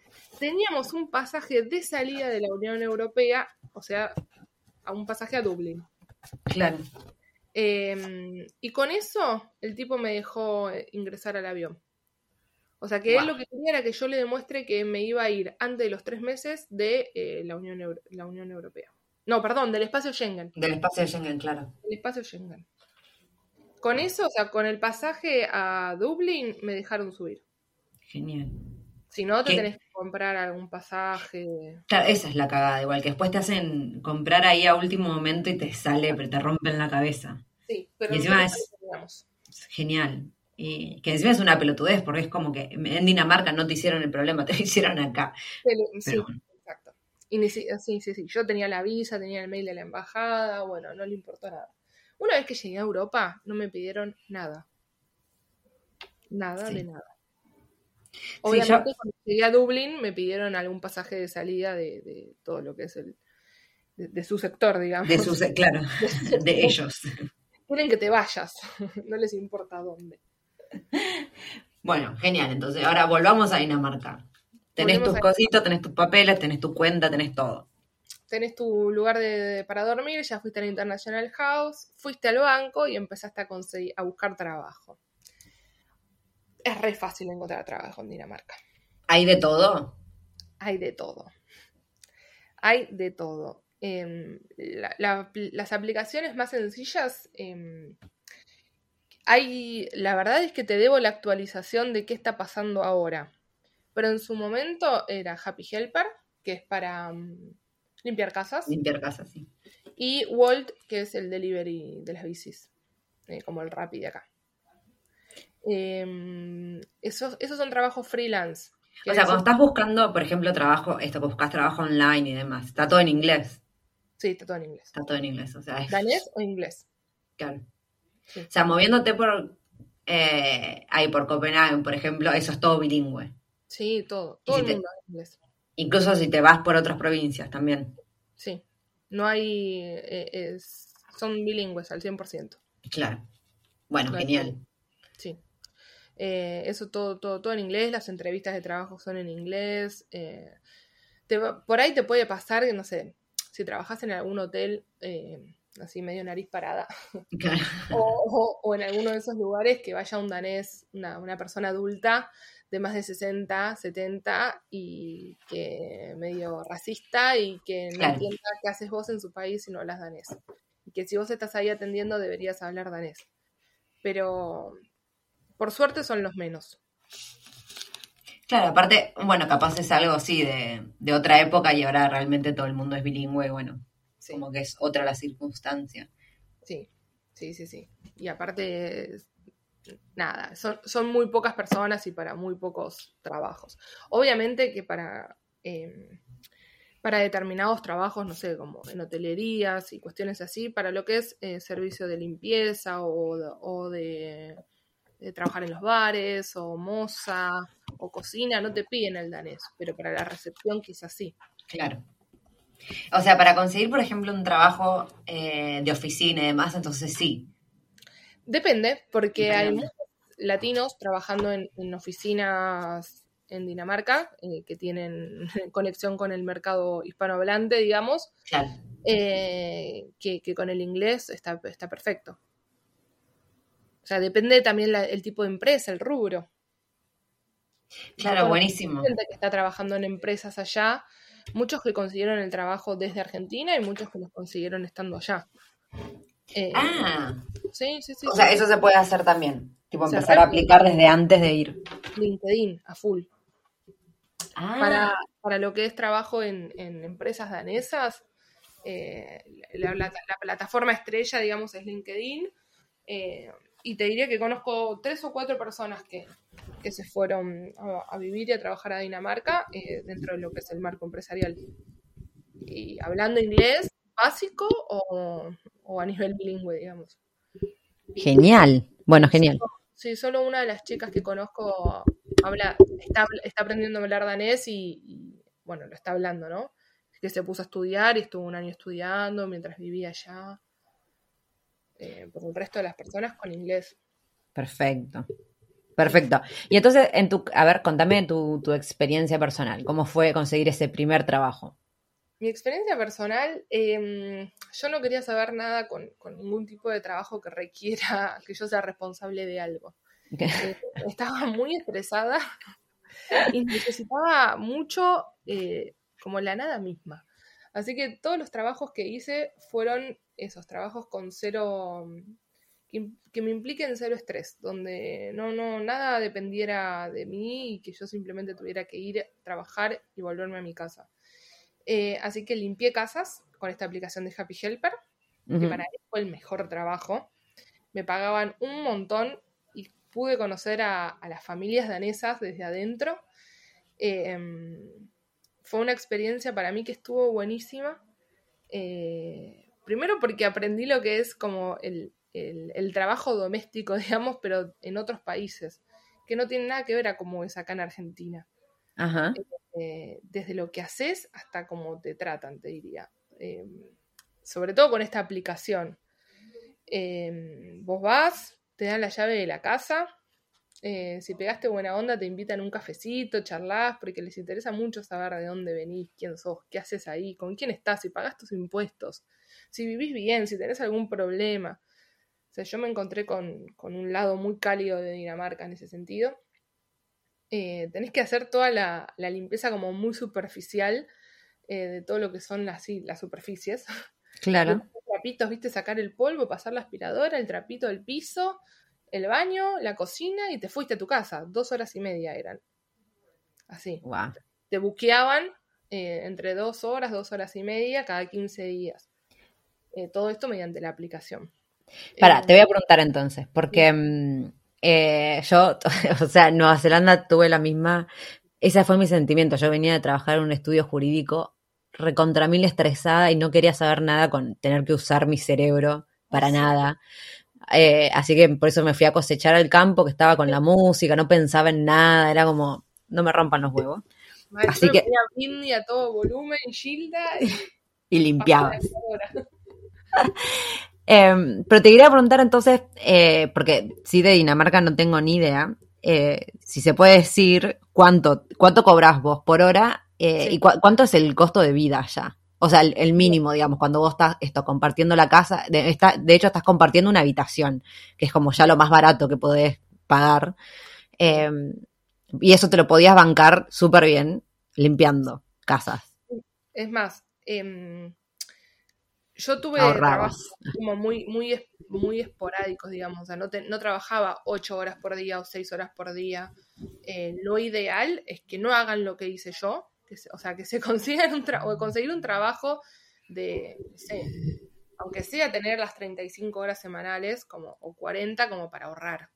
teníamos un pasaje de salida de la Unión Europea, o sea, a un pasaje a Dublín. Claro. Eh, y con eso el tipo me dejó ingresar al avión. O sea que él lo que quería era que yo le demuestre que me iba a ir antes de los tres meses de eh, la, Unión Euro- la Unión Europea. No, perdón, del espacio Schengen. Del espacio Schengen, claro. El espacio Schengen. Con eso, o sea, con el pasaje a Dublín me dejaron subir. Genial. Si no, te ¿Qué? tenés que comprar algún pasaje. Claro, esa es la cagada, igual que después te hacen comprar ahí a último momento y te sale, pero te rompen la cabeza. Sí, pero Y encima es-. Es genial. Y que encima es una pelotudez, porque es como que en Dinamarca no te hicieron el problema, te lo hicieron acá. Sí, bueno. exacto. Y sí, sí, sí. Yo tenía la visa, tenía el mail de la embajada, bueno, no le importó nada. Una vez que llegué a Europa, no me pidieron nada. Nada Sí. de nada. Sí, Obviamente, yo- cuando llegué a Dublín, me pidieron algún pasaje de salida de, de todo lo que es el. de, de su sector, digamos. De sus, claro, de ellos. Quieren que te vayas, no les importa dónde. Bueno, genial. Entonces, ahora volvamos a Dinamarca. Tenés Volvemos tus cositas, tenés tus papeles, tenés tu cuenta, tenés todo. tenés tu lugar de, de- para dormir, ya fuiste al International House, fuiste al banco y empezaste a conseguir, a buscar trabajo. Es re fácil encontrar trabajo en Dinamarca. ¿Hay de todo? Hay de todo. Hay de todo. Em, la- la- las aplicaciones más sencillas, em, hay, la verdad es que te debo la actualización de qué está pasando ahora. Pero en su momento era Happy Helper, que es para mm, limpiar casas. Limpiar casa, sí. Y Walt, que es el delivery de las bicis, eh, como el Rappi de acá. Em, esos, esos son trabajos freelance. O sea, cuando estás buscando, por ejemplo, trabajo, esto, buscas trabajo online y demás, está todo en inglés. Sí, está todo en inglés. Está todo en inglés. O sea, es, ¿Danés o inglés? claro. Sí. O sea, moviéndote por eh, ahí por Copenhague, por ejemplo, eso es todo bilingüe. Sí, todo. Todo si el te- mundo habla inglés. Incluso si te vas por otras provincias también. Sí. No hay. eh, es- son bilingües al 100%. Claro. Bueno, genial. Sí. Eh, eso todo, todo, todo en inglés, las entrevistas de trabajo son en inglés. eh, te por ahí te puede pasar que, no sé, si trabajas en algún hotel, eh, así medio nariz parada, Claro. o, o- o en alguno de esos lugares que vaya un danés, una, una persona adulta de más de 60, 70 y que medio racista y que no Claro. entienda qué haces vos en su país si no hablas danés. Y que si vos estás ahí atendiendo deberías hablar danés. Pero por suerte son los menos. Claro, aparte, bueno, capaz es algo así de, de otra época y ahora realmente todo el mundo es bilingüe, bueno, Sí. como que es otra la circunstancia. Sí, sí, sí, sí. Y aparte, nada, son, son muy pocas personas y para muy pocos trabajos. Obviamente que para, eh, para determinados trabajos, no sé, como en hotelerías y cuestiones así, para lo que es eh, servicio de limpieza o, o de, de trabajar en los bares o moza o cocina, no te piden el danés, pero para la recepción quizás sí. Claro. O sea, para conseguir, por ejemplo, un trabajo eh, de oficina y demás, entonces sí. Depende, porque hay muchos latinos trabajando en, en oficinas en Dinamarca eh, que tienen conexión con el mercado hispanohablante, digamos, Claro. eh, que, que con el inglés está, está perfecto. O sea, depende también la- el tipo de empresa, el rubro. Claro, buenísimo. gente que está trabajando en empresas allá, muchos que consiguieron el trabajo desde Argentina y muchos que los consiguieron estando allá. Eh, Ah, sí, sí, sí. o sea, eso se puede hacer también. Tipo, Se empezar a aplicar desde antes de ir. LinkedIn a full. Ah, para, para lo que es trabajo en, en empresas danesas, eh, la, la- la plataforma estrella, digamos, es LinkedIn. eh, y te diría que conozco tres o cuatro personas que, que se fueron a, a vivir y a trabajar a Dinamarca eh, dentro de lo que es el marco empresarial. Y hablando inglés básico o, o a nivel bilingüe, digamos. genial. Bueno, genial. Sí, solo una de las chicas que conozco habla, está, está aprendiendo a hablar danés y, y, bueno, lo está hablando, ¿no? Que se puso a estudiar y estuvo un año estudiando mientras vivía allá. Eh, por el resto de las personas con inglés. Perfecto. Perfecto. Y entonces, en tu, a ver, contame tu, tu experiencia personal. ¿Cómo fue conseguir ese primer trabajo? Mi experiencia personal, eh, yo no quería saber nada con, con ningún tipo de trabajo que requiera que yo sea responsable de algo. Eh, estaba muy estresada y necesitaba mucho eh, como la nada misma. Así que todos los trabajos que hice fueron esos trabajos con cero, que, me impliquen cero estrés, donde no, no, nada dependiera de mí y que yo simplemente tuviera que ir a trabajar y volverme a mi casa. Eh, así que limpié casas con esta aplicación de Happy Helper, que para mí fue el mejor trabajo. Me pagaban un montón y pude conocer a, las familias danesas desde adentro. Em, fue una experiencia para mí que estuvo buenísima. Eh, primero porque aprendí lo que es como el, trabajo doméstico, digamos, pero en otros países, que no tiene nada que ver a cómo es acá en Argentina. Ajá. Eh, desde lo que haces hasta cómo te tratan, te diría. Eh, sobre todo con esta aplicación. vos vas, te dan la llave de la casa, eh, si pegaste buena onda, te invitan a un cafecito, charlas, porque les interesa mucho saber de dónde venís, quién sos, qué haces ahí, con quién estás, si pagás tus impuestos, si vivís bien, si tenés algún problema. O sea, yo me encontré con, un lado muy cálido de Dinamarca en ese sentido. Eh, tenés que hacer toda la, limpieza como muy superficial eh, de todo lo que son las, las superficies. Claro. trapitos, viste, sacar el polvo, pasar la aspiradora, el trapito del piso, el baño, la cocina y te fuiste a tu casa. Dos horas y media eran. Así. Te buqueaban eh, entre dos horas, dos horas y media cada 15 días. Eh, todo esto mediante la aplicación. Para, eh, te voy a preguntar entonces, porque mm, yo, o sea, en Nueva Zelanda tuve la misma, ese fue mi sentimiento. Yo venía de trabajar en un estudio jurídico recontra mil estresada y no quería saber nada con tener que usar mi cerebro para nada. Eh, así que por eso me fui a cosechar al campo, que estaba con la música, no pensaba en nada, era como, no me rompan los huevos. así que... Ponía a todo volumen, Gilda y, limpiaba. Em, pero te quería preguntar entonces, eh, porque sí de Dinamarca no tengo ni idea, eh, si se puede decir cuánto, cuánto cobras vos por hora y cuánto es el costo de vida allá. O sea, el, mínimo, digamos, cuando vos estás esto, compartiendo la casa, de, hecho estás compartiendo una habitación, que es como ya lo más barato que podés pagar. Em, y eso te lo podías bancar súper bien limpiando casas. Es más, em, yo tuve trabajos como muy, muy, muy esporádicos, digamos, o sea, no, no trabajaba ocho horas por día o seis horas por día. Eh, lo ideal es que no hagan lo que hice yo, o sea, que se consigan un o conseguir un trabajo de, no sé, aunque sea tener las 35 horas semanales como, o 40 como para ahorrar.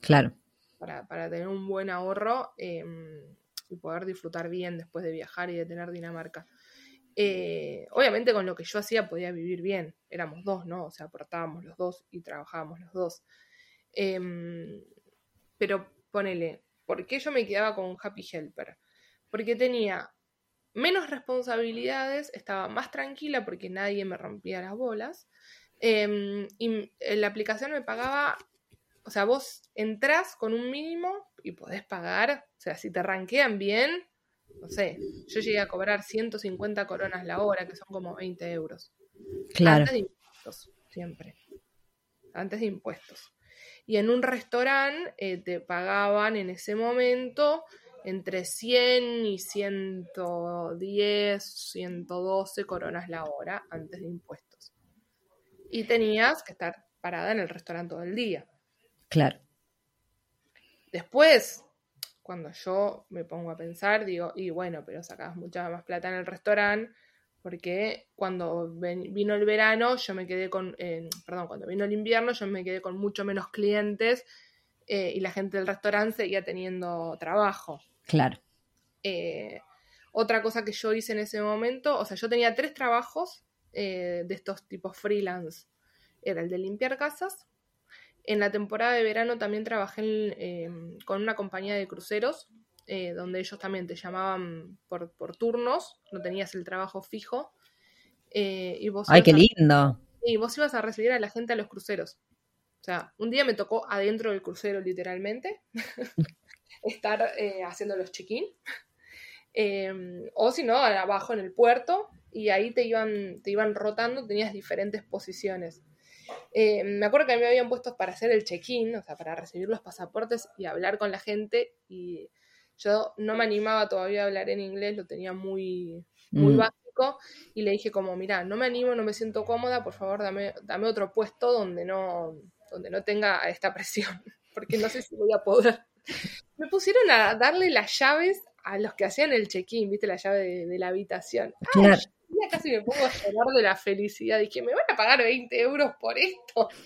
Claro. Para, tener un buen ahorro em, y poder disfrutar bien después de viajar y de tener Dinamarca. Eh, obviamente con lo que yo hacía podía vivir bien, éramos dos, ¿no? O sea, aportábamos los dos y trabajábamos los dos. Em, pero ponele, ¿por qué yo me quedaba con Happy Helper? Porque tenía menos responsabilidades, estaba más tranquila porque nadie me rompía las bolas. Em, y la aplicación me pagaba, o sea, vos entrás con un mínimo y podés pagar, o sea, si te ranquean bien, no sé, yo llegué a cobrar 150 coronas la hora, que son como 20 euros. Claro. Antes de impuestos, siempre. Antes de impuestos. Y en un restaurante eh, te pagaban en ese momento entre 100 y 110, 112 coronas la hora antes de impuestos. Y tenías que estar parada en el restaurante todo el día. Claro. Después, cuando yo me pongo a pensar, digo, y bueno, pero sacabas mucha más plata en el restaurante, porque cuando vino el verano, yo me quedé con, perdón, cuando vino el invierno, yo me quedé con mucho menos clientes eh, y la gente del restaurante seguía teniendo trabajo. Claro. Eh, otra cosa que yo hice en ese momento, o sea, yo tenía tres trabajos eh, de estos tipos freelance. Era el de limpiar casas. En la temporada de verano también trabajé con una compañía de cruceros, donde ellos también te llamaban por, turnos, no tenías el trabajo fijo. y vos ¡Ay, qué lindo! y vos ibas a recibir a la gente a los cruceros. O sea, un día me tocó adentro del crucero literalmente estar eh, haciendo los check-in. Em, o si no, abajo en el puerto y ahí te iban, te iban rotando, tenías diferentes posiciones. Eh, me acuerdo que a mí me habían puesto para hacer el check-in, o sea, para recibir los pasaportes y hablar con la gente. Y yo no me animaba todavía a hablar en inglés, lo tenía muy, muy Mm. básico. Y le dije como, mira, no me animo, no me siento cómoda, por favor, dame, dame otro puesto donde no, donde no tenga esta presión, porque no sé si voy a poder. Me pusieron a darle las llaves a los que hacían el check-in, viste, la llave de, de la habitación. Ay, Claro. yo ya casi me pongo a llorar de la felicidad. Dije, ¿me van a pagar 20 euros por esto?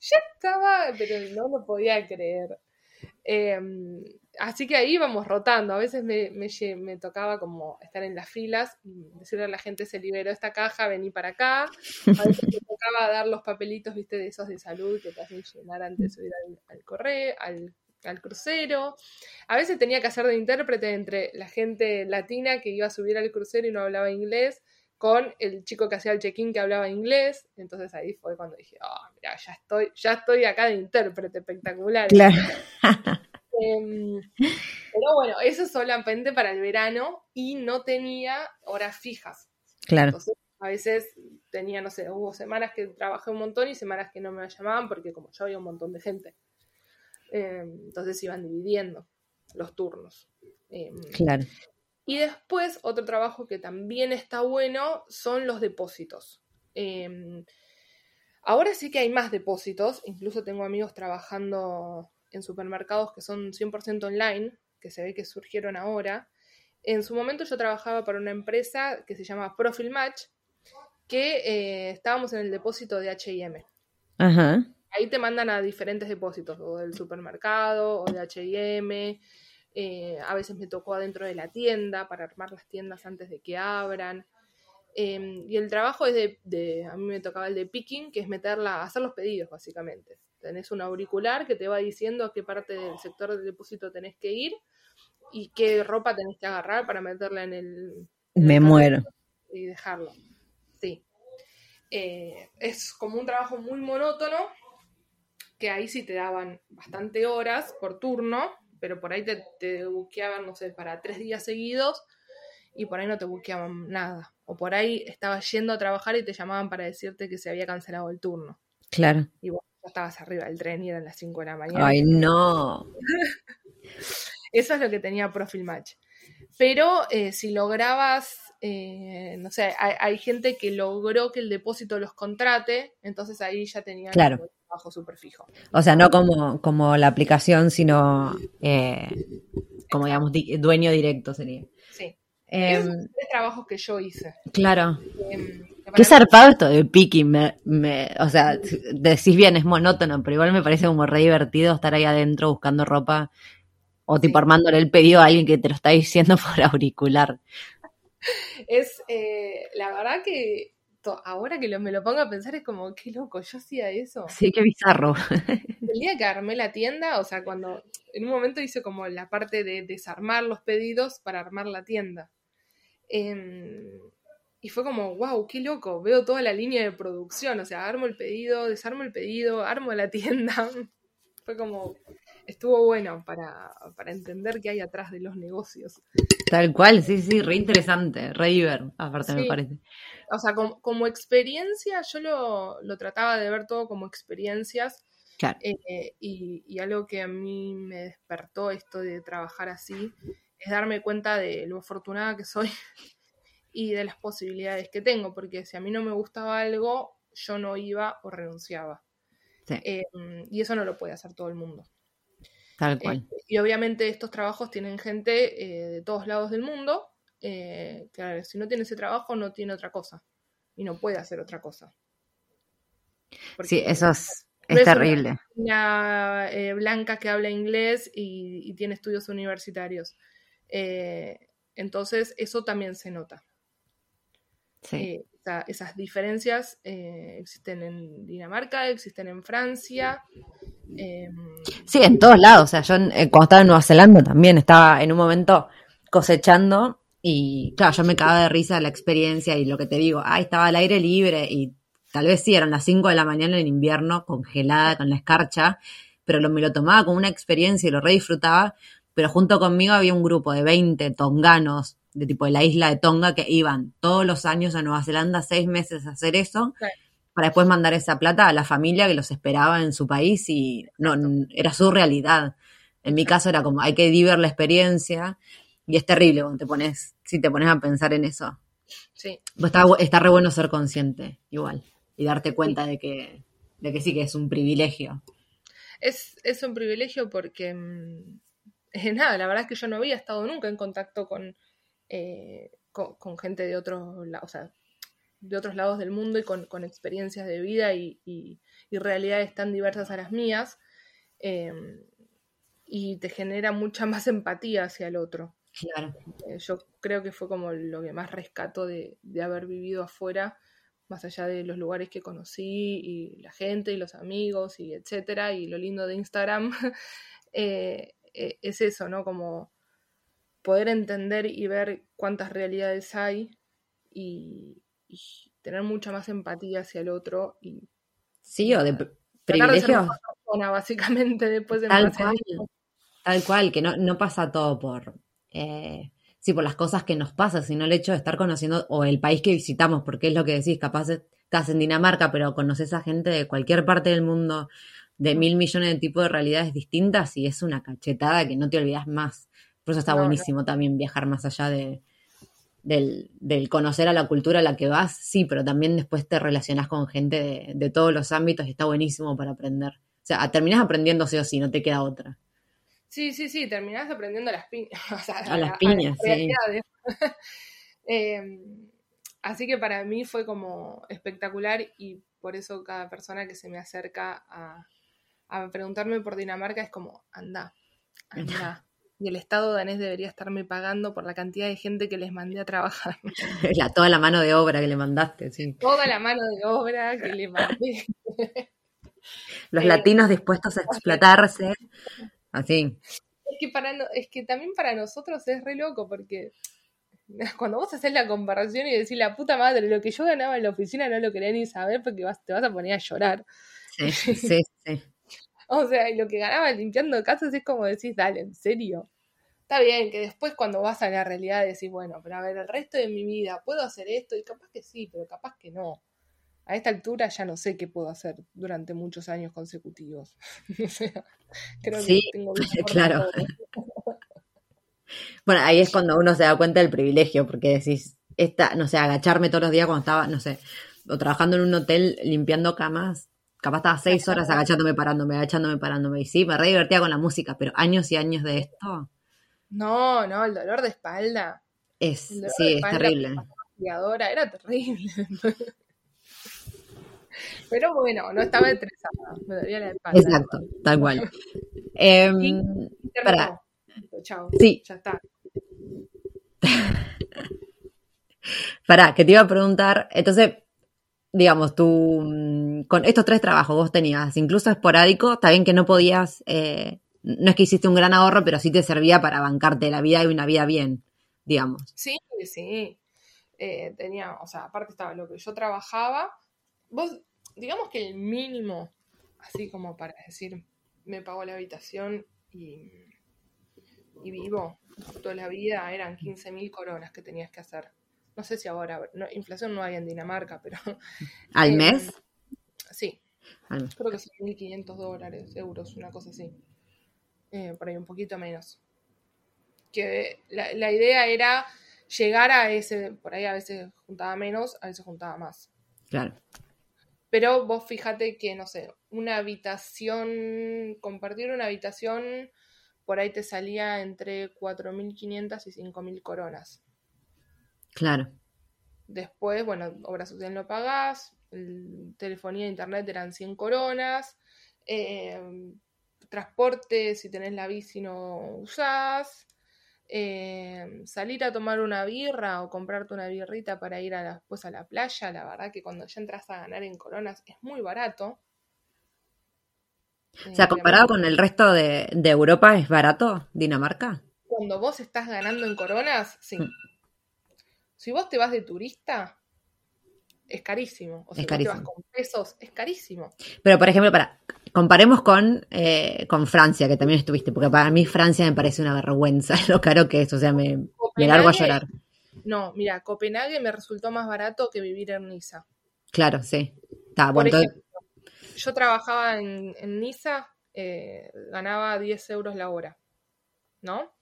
Ya estaba, pero no lo podía creer. Eh, así que ahí íbamos rotando. A veces me, me tocaba como estar en las filas y decirle a la gente, se liberó esta caja, vení para acá. A veces me tocaba dar los papelitos, viste, de esos de salud que te hacen llenar antes de subir al, al correo, al, al crucero. A veces tenía que hacer de intérprete entre la gente latina que iba a subir al crucero y no hablaba inglés, con el chico que hacía el check-in que hablaba inglés. Entonces ahí fue cuando dije, ah, mira, ya estoy, ya estoy acá de intérprete espectacular. Claro. Em, pero bueno, eso es solamente para el verano y no tenía horas fijas. Claro. Entonces, a veces tenía, no sé, hubo semanas que trabajé un montón y semanas que no me llamaban porque como yo había un montón de gente. Em, entonces iban dividiendo los turnos. Em, Claro. y después, otro trabajo que también está bueno son los depósitos. Eh, ahora sí que hay más depósitos, incluso tengo amigos trabajando en supermercados que son 100% online, que se ve que surgieron ahora. En su momento yo trabajaba para una empresa que se llama Profil Match, que eh, estábamos en el depósito de HM. Ajá. Ahí te mandan a diferentes depósitos, o del supermercado, o de HM. Eh, a veces me tocó adentro de la tienda para armar las tiendas antes de que abran. Eh, y el trabajo es de, de- a mí me tocaba el de picking, que es meterla, hacer los pedidos básicamente. Tenés un auricular que te va diciendo a qué parte del sector del depósito tenés que ir y qué ropa tenés que agarrar para meterla en el, en Me muero. y dejarlo. Sí. Eh, es como un trabajo muy monótono, que ahí sí te daban bastante horas por turno, pero por ahí te, te buqueaban, no sé, para tres días seguidos y por ahí no te buqueaban nada. O por ahí estabas yendo a trabajar y te llamaban para decirte que se había cancelado el turno. Claro. Y vos ya estabas arriba del tren y eran las 5 de la mañana. Ay, no. Eso es lo que tenía Profil Match. Pero eh, si lograbas, eh, no sé, hay, hay gente que logró que el depósito los contrate, entonces ahí ya tenían Claro. un trabajo súper fijo. O sea, no como, como la aplicación, sino eh, como, digamos, di- dueño directo sería. Sí. Em, Esos son tres trabajos que yo hice. claro. Em, Qué zarpado esto de picking. Me, me, o sea, decís bien, es monótono, pero igual me parece como re divertido estar ahí adentro buscando ropa o tipo Sí. armándole el pedido a alguien que te lo está diciendo por auricular. Es, eh, la verdad que ahora que lo- me lo pongo a pensar es como, qué loco, yo hacía eso. Sí, qué bizarro. El día que armé la tienda, o sea, cuando en un momento hice como la parte de desarmar los pedidos para armar la tienda. Em, y fue como, wow, qué loco, veo toda la línea de producción, o sea, armo el pedido, desarmo el pedido, armo la tienda. Fue como, estuvo bueno para, para entender qué hay atrás de los negocios. Tal cual, sí, sí, re interesante, re aparte me parece. O sea, como, como experiencia, yo lo, lo trataba de ver todo como experiencias Claro. Eh, y, y algo que a mí me despertó esto de trabajar así es darme cuenta de lo afortunada que soy y de las posibilidades que tengo, porque si a mí no me gustaba algo, yo no iba o renunciaba. Sí, Eh, y eso no lo puede hacer todo el mundo. Tal Eh, cual. y obviamente estos trabajos tienen gente eh, de todos lados del mundo, eh, que si no tiene ese trabajo no tiene otra cosa y no puede hacer otra cosa. Porque Sí, eso es, es terrible. una eh, blanca que habla inglés y, y tiene estudios universitarios. Entonces, eso también se nota. Sí. Eh, esa- esas diferencias eh, existen en Dinamarca, existen en Francia. eh, Sí, en todos lados. O sea, yo eh, cuando estaba en Nueva Zelanda también estaba en un momento cosechando y claro, yo me cagaba de risa la experiencia y lo que te digo, ay, estaba al aire libre y tal vez sí, eran las 5 de la mañana en invierno, congelada, con la escarcha, pero lo, me lo tomaba como una experiencia y lo re disfrutaba, pero junto conmigo había un grupo de 20 tonganos de tipo de la isla de Tonga que iban todos los años a Nueva Zelanda seis meses a hacer eso. Para después mandar esa plata a la familia que los esperaba en su país y no, era su realidad. En mi caso era como, hay que vivir la experiencia y es terrible cuando te pones, si te pones a pensar en eso. Sí, Pues está, está re bueno ser consciente, igual, y darte cuenta de que, de que sí que es un privilegio. es, es un privilegio porque, mm, nada, la verdad es que yo no había estado nunca en contacto con, eh, con, con gente de otros lados, o sea, de otros lados del mundo y con, con experiencias de vida y, y- y realidades tan diversas a las mías. eh, y te genera mucha más empatía hacia el otro. Claro. Eh, yo creo que fue como lo que más rescato de, de haber vivido afuera, más allá de los lugares que conocí y la gente y los amigos y etcétera, y lo lindo de Instagram, eh, eh, es eso, ¿no? Como poder entender y ver cuántas realidades hay y, y tener mucha más empatía hacia el otro y Sí, o de pr- tratar de ser privilegios. mejor persona, básicamente, después en Tal cual, tal cual, que no, no pasa todo por, eh, sí, por las cosas que nos pasan, sino el hecho de estar conociendo, o el país que visitamos, porque es lo que decís, capaz estás en Dinamarca, pero conoces a gente de cualquier parte del mundo, de mil millones de tipos de realidades distintas, y es una cachetada que no te olvidas más. Por eso está No, no. buenísimo también viajar más allá de, del, del conocer a la cultura a la que vas, sí, pero también después te relacionás con gente de, de todos los ámbitos y está buenísimo para aprender. O sea, terminás aprendiendo sí o sí, no te queda otra. Sí, sí, sí, terminás aprendiendo a las piñas. O sea, A las piñas, sí. Eh, así que para mí fue como espectacular y por eso cada persona que se me acerca a, a preguntarme por Dinamarca es como, anda, anda. Y el Estado danés debería estarme pagando por la cantidad de gente que les mandé a trabajar. La, toda la mano de obra que le mandaste, sí. Toda la mano de obra que le mandé. Los Eh, latinos dispuestos a explotarse. Así. Es que, para es que también para nosotros es re loco porque cuando vos haces la comparación y decís la puta madre, lo que yo ganaba en la oficina no lo quería ni saber porque vas, te vas a poner a llorar. Sí, sí, sí. O sea, y lo que ganaba limpiando casas es como decís, dale, en serio. Está bien que después cuando vas a la realidad decís, bueno, pero a ver, el resto de mi vida, ¿puedo hacer esto? Y capaz que sí, pero capaz que no. A esta altura ya no sé qué puedo hacer durante muchos años consecutivos. creo Sí, que tengo claro. Bueno, ahí es cuando uno se da cuenta del privilegio, porque decís, esta, no sé, agacharme todos los días cuando estaba, no sé, o trabajando en un hotel limpiando camas, capaz estaba seis horas agachándome, parándome, agachándome, parándome. Y sí, me re divertía con la música, pero años y años de esto No, no, el dolor de espalda. es, de sí, es terrible. era terrible. Pero bueno, no estaba estresada, me dolía la espalda. Exacto, tal cual. Em, terminó. pará. Listo, Chao. Sí. Ya está. Pará, que te iba a preguntar, entonces, digamos, tú, mm, con estos tres trabajos vos tenías, incluso esporádico, está bien que no podías, eh, no es que hiciste un gran ahorro, pero sí te servía para bancarte la vida y una vida bien, digamos. Sí, sí. Eh, tenía, o sea, aparte estaba lo que yo trabajaba. Vos, digamos que el mínimo, así como para decir, me pagó la habitación y, y vivo toda la vida, eran 15 mil coronas que tenías que hacer. No sé si ahora, no, inflación no hay en Dinamarca, pero ¿Al Eh, mes? sí, Al mes. creo que son 1.500 dólares, euros, una cosa así. Eh, por ahí un poquito menos. Que la, la idea era llegar a ese, por ahí a veces juntaba menos, a veces juntaba más. Claro. Pero vos fíjate que, no sé, una habitación, compartir una habitación, por ahí te salía entre 4.500 y 5.000 coronas. Claro. Después, bueno, obra social no pagás, el- telefonía e internet eran 100 coronas, eh, transporte, si tenés la bici no usás, eh, salir a tomar una birra o comprarte una birrita para ir a la- después a la playa, la verdad que cuando ya entras a ganar en coronas es muy barato. O sea, Eh, comparado con el resto de, de Europa, ¿es barato Dinamarca? Cuando vos estás ganando en coronas, sí. Si vos te vas de turista, es carísimo. O si Es vos te vas con pesos, es carísimo. Pero, por ejemplo, para, comparemos con, eh, con Francia, que también estuviste, porque para mí Francia me parece una vergüenza lo caro que es, o sea, me, me largo a llorar. No, mira, Copenhague me resultó más barato que vivir en Niza. Claro, sí. Está, Por bueno, entonces- ejemplo, yo trabajaba en, en Niza, eh, ganaba 10 euros la hora, ¿no?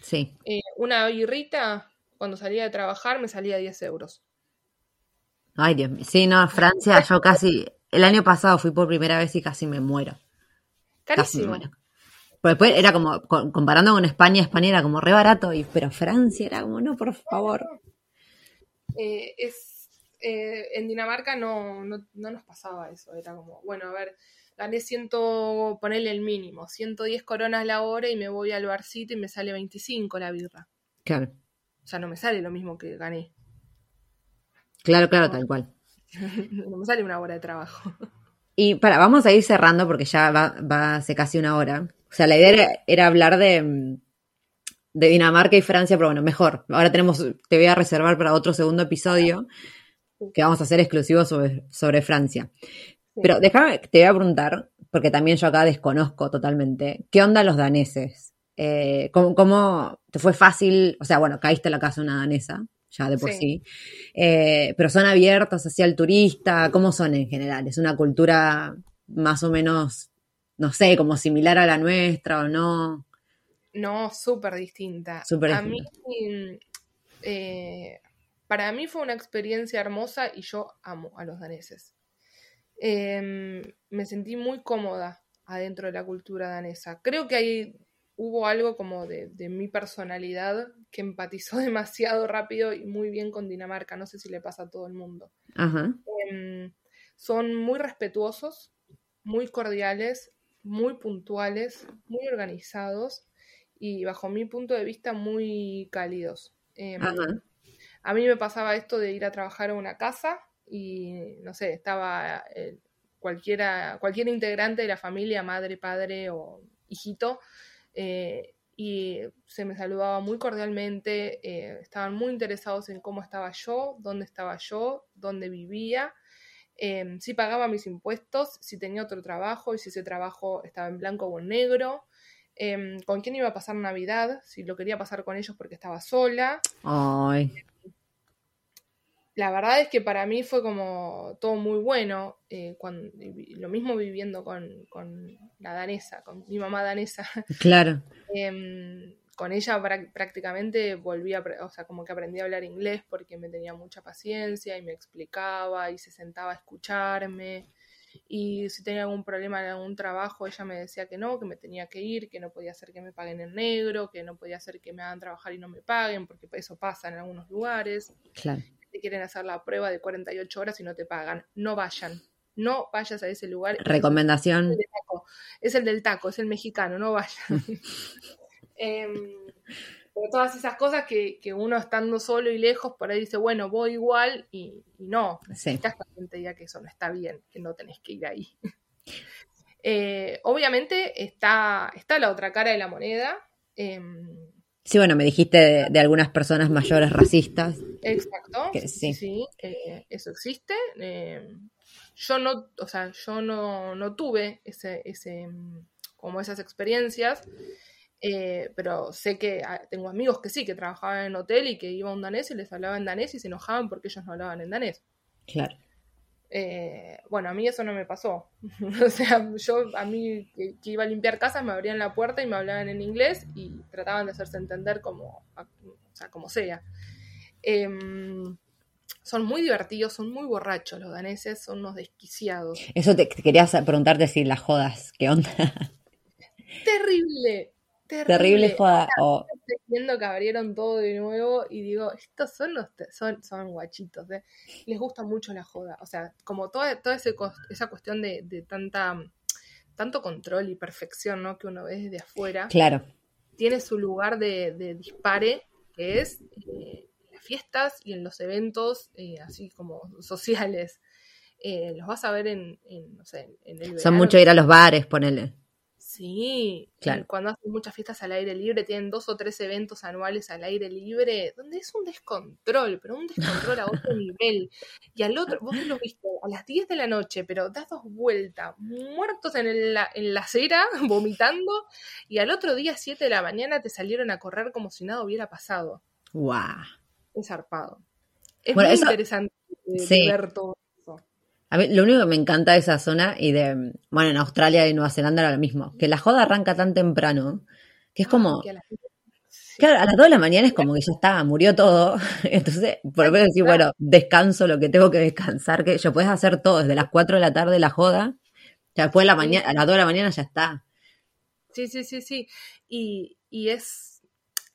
sí. Eh, una birrita, cuando salía de trabajar, me salía 10 euros. Ay, Dios mío. Sí, no, Francia, yo casi, el año pasado fui por primera vez y casi me muero. Casi me Carísimo. muero. Pero después era como, co- comparando con España, España era como re barato, y, pero Francia era como, no, por favor. Eh, es, eh, en Dinamarca no, no, no nos pasaba eso, era como, bueno, a ver, gané ciento, ponerle el mínimo, 110 coronas la hora y me voy al barcito y me sale 25 la birra. Claro, O sea, no me sale lo mismo que gané. claro, claro, tal cual. no me sale una hora de trabajo. Y para, vamos a ir cerrando porque ya va, va hace casi una hora. O sea, la idea era, era hablar de, de Dinamarca y Francia, pero bueno, mejor. Ahora tenemos, te voy a reservar para otro segundo episodio que vamos a hacer exclusivo sobre, sobre Francia. Pero déjame, te voy a preguntar, porque también yo acá desconozco totalmente, ¿qué onda los daneses? Eh, ¿cómo, cómo te fue fácil? O sea, bueno, caíste en la casa de una danesa, ya de por sí. Sí. Eh, pero son abiertos hacia el turista, ¿cómo son en general? ¿Es una cultura más o menos, no sé, como similar a la nuestra o no? No, súper distinta. Súper a mí, mm, eh, para mí fue una experiencia hermosa y yo amo a los daneses. Em, me sentí muy cómoda adentro de la cultura danesa. Creo que ahí hubo algo como de, de mi personalidad que empatizó demasiado rápido y muy bien con Dinamarca. No sé si le pasa a todo el mundo. Ajá. Em, son muy respetuosos, muy cordiales, muy puntuales, muy organizados y bajo mi punto de vista muy cálidos. Em, Ajá. a mí me pasaba esto de ir a trabajar a una casa y, no sé, estaba eh, cualquiera, cualquier integrante de la familia, madre, padre o hijito, eh, y se me saludaba muy cordialmente, eh, estaban muy interesados en cómo estaba yo, dónde estaba yo, dónde vivía, eh, si pagaba mis impuestos, si tenía otro trabajo y si ese trabajo estaba en blanco o en negro, em, con quién iba a pasar Navidad, si lo quería pasar con ellos porque estaba sola. Ay, La verdad es que para mí fue como todo muy bueno, eh, cuando, lo mismo viviendo con, con la danesa, con mi mamá danesa. claro. Em, con ella prá- prácticamente volví a, o sea, como que aprendí a hablar inglés porque me tenía mucha paciencia y me explicaba y se sentaba a escucharme. Y si tenía algún problema en algún trabajo, ella me decía que no, que me tenía que ir, que no podía hacer que me paguen en negro, que no podía hacer que me hagan trabajar y no me paguen, porque eso pasa en algunos lugares. Claro. Te quieren hacer la prueba de 48 horas y no te pagan. No vayan. No vayas a ese lugar. Recomendación. Es el del taco, es el del taco, es el mexicano, no vayan. Em, pero todas esas cosas que, que uno estando solo y lejos, por ahí dice, bueno, voy igual y, y no, necesitas que alguien te diga que eso no está bien, que no tenés que ir ahí. Eh, obviamente está, está la otra cara de la moneda. em, Sí, bueno, me dijiste de, de algunas personas mayores racistas. Exacto. Que sí. sí, eh, eso existe. Eh, yo no, o sea, yo no, no tuve ese, ese, mm, como esas experiencias, eh, pero sé que ah, tengo amigos que sí, que trabajaban en hotel y que iba un danés y les hablaba en danés y se enojaban porque ellos no hablaban en danés. Claro. Eh, bueno, a mí eso no me pasó. o sea, yo a mí que, que iba a limpiar casas me abrían la puerta y me hablaban en inglés y trataban de hacerse entender como, o sea, como sea. Em, son muy divertidos, son muy borrachos los daneses, son unos desquiciados. Eso te, te quería preguntarte si las jodas, ¿qué onda? Terrible, terrible. Terrible joda. O, Estoy viendo que abrieron todo de nuevo y digo, estos son los son, son guachitos, ¿eh? les gusta mucho la joda. O sea, como toda, toda ese esa cuestión de, de tanta tanto control y perfección ¿no? que uno ve desde afuera, claro. tiene su lugar de, de dispare, que es eh, en las fiestas y en los eventos eh, así como sociales. Eh, los vas a ver en, en, no sé, en el Son verano. mucho ir a los bares, ponele. Sí, Claro. cuando hacen muchas fiestas al aire libre, tienen dos o tres eventos anuales al aire libre, donde es un descontrol, pero un descontrol a otro nivel. Y al otro, vos los viste a las 10 de la noche, pero das dos vueltas, muertos en, la, en la acera, vomitando, y al otro día, 7 de la mañana, te salieron a correr como si nada hubiera pasado. Guau. Es zarpado. Es Bueno, muy eso- interesante de sí. ver todo. A mí lo único que me encanta de esa zona y de, bueno, en Australia y Nueva Zelanda era lo mismo, que la joda arranca tan temprano que es como, Que a la gente- claro, a las 2 de la mañana es como que ya está, murió todo. Entonces, por lo menos decir, bueno, descanso lo que tengo que descansar, que yo puedes hacer todo desde las 4 de la tarde la joda, ya después de la mañana, a las 2 de la mañana ya está. Sí, sí, sí, sí. Y, y es.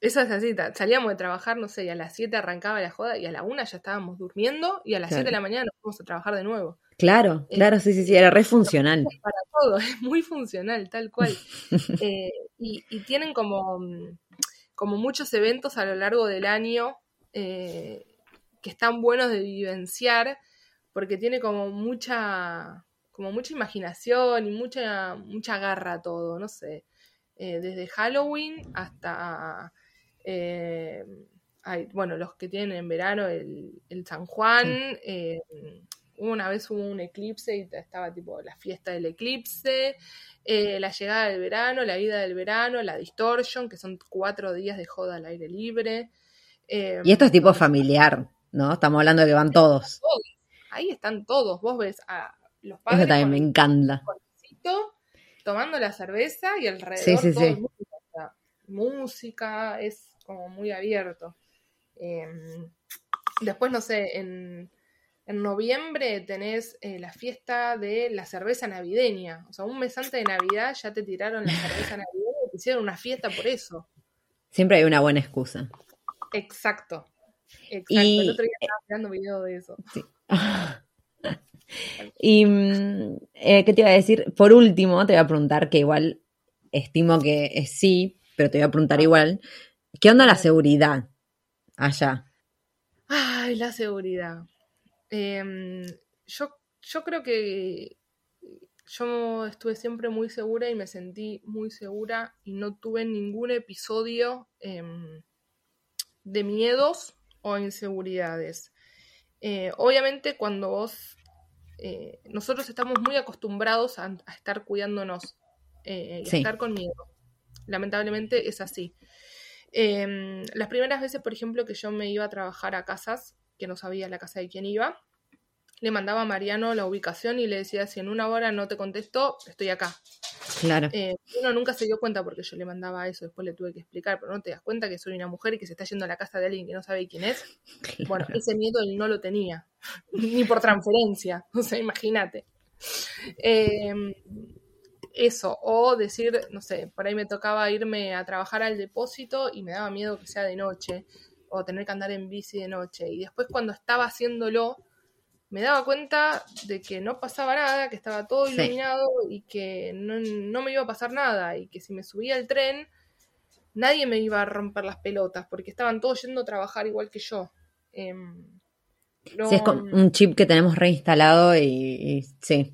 Eso es así. Salíamos de trabajar, no sé, y a las 7 arrancaba la joda y a la 1 ya estábamos durmiendo y a las Claro. 7 de la mañana nos fuimos a trabajar de nuevo. Claro, claro, sí, sí, sí, era re funcional. Para todo, es muy funcional, tal cual. Eh, y, y tienen como, mm, como muchos eventos a lo largo del año eh, que están buenos de vivenciar porque tiene como mucha como mucha imaginación y mucha mucha garra todo, no sé. Eh, desde Halloween hasta eh, ay, bueno, los que tienen en verano el, el San Juan, eh, una vez hubo un eclipse y estaba tipo la fiesta del eclipse, eh, la llegada del verano, la ida del verano, la distortion, que son cuatro días de joda al aire libre. eh, Y esto es tipo familiar, ¿no? Estamos hablando de que van todos. todos. Ahí están todos. Vos ves a los padres Eso también me encanta. tomando la cerveza y alrededor Sí, sí, todo sea, música, es como muy abierto. Eh, después, no sé, en, en noviembre tenés eh, la fiesta de la cerveza navideña. O sea, un mes antes de Navidad ya te tiraron la cerveza navideña y te hicieron una fiesta por eso. Siempre hay una buena excusa. Exacto. Exacto. Y- El otro día estaba mirando video de eso. Y, mm, eh, ¿qué te iba a decir? Por último, te voy a preguntar, que igual estimo que es sí, pero te voy a preguntar igual, ¿qué onda la seguridad allá? Ay, la seguridad. Em, yo, yo creo que yo estuve siempre muy segura y me sentí muy segura y no tuve ningún episodio em, de miedos o inseguridades. Eh, obviamente cuando vos, eh, nosotros estamos muy acostumbrados a, a estar cuidándonos eh, y a estar con miedo. Lamentablemente es así. Em, las primeras veces, por ejemplo, que yo me iba a trabajar a casas, que no sabía la casa de quién iba, le mandaba a Mariano la ubicación y le decía, si en una hora no te contesto, estoy acá. Claro. Eh, uno nunca se dio cuenta porque yo le mandaba eso, después le tuve que explicar, pero no te das cuenta que soy una mujer y que se está yendo a la casa de alguien que no sabe quién es. Bueno, ese miedo él no lo tenía, ni por transferencia, o sea, imagínate. Eh, eso, o decir, no sé, por ahí me tocaba irme a trabajar al depósito y me daba miedo que sea de noche, o tener que andar en bici de noche. Y después cuando estaba haciéndolo, me daba cuenta de que no pasaba nada, que estaba todo Sí. iluminado y que no, no me iba a pasar nada, y que si me subía al tren, nadie me iba a romper las pelotas, porque estaban todos yendo a trabajar igual que yo. No- Sí, es como un chip que tenemos reinstalado y, y sí,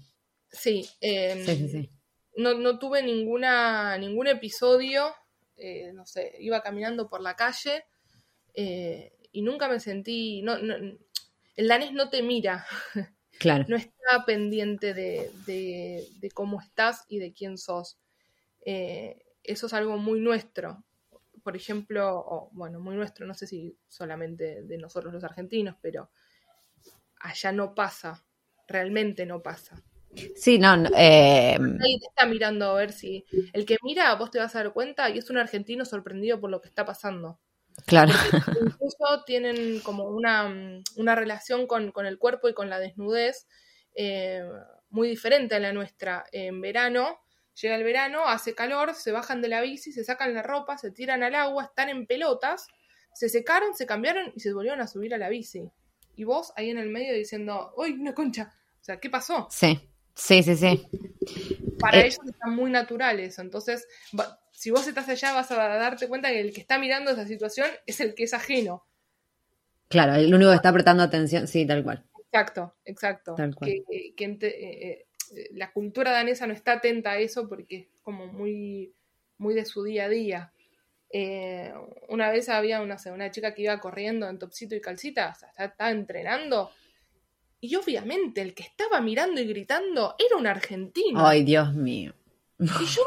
sí, em, sí, sí, sí. no, no tuve ninguna, ningún episodio, eh, no sé, iba caminando por la calle eh, y nunca me sentí, no, no- el danés no te mira, Claro. no está pendiente de, de- de cómo estás y de quién sos. Eh, eso es algo muy nuestro. Por ejemplo, o, bueno, muy nuestro, no sé si solamente de nosotros los argentinos, pero allá no pasa, realmente no pasa. Sí, no, no, eh, Nadie te está mirando a ver si. El que mira, vos te vas a dar cuenta y es un argentino sorprendido por lo que está pasando. Claro. Incluso tienen como una, mm, una relación con, con el cuerpo y con la desnudez eh, muy diferente a la nuestra. En verano, llega el verano, hace calor, se bajan de la bici, se sacan la ropa, se tiran al agua, están en pelotas, se secaron, se cambiaron y se volvieron a subir a la bici. Y vos ahí en el medio diciendo, ¡Uy, una concha! O sea, ¿qué pasó? Sí, sí, sí, sí. para Eh, ellos están muy naturales. Entonces, va- si vos estás allá, vas a darte cuenta que el que está mirando esa situación es el que es ajeno. Claro, el único que está prestando atención, sí, tal cual. Exacto, exacto. Tal cual. Que, que ente- eh, eh, la cultura danesa no está atenta a eso porque es como muy, muy de su día a día. Eh, una vez había una, una chica que iba corriendo en topsito y calcita, o sea, estaba, estaba entrenando. Y obviamente el que estaba mirando y gritando era un argentino. Ay, Dios mío. Y yo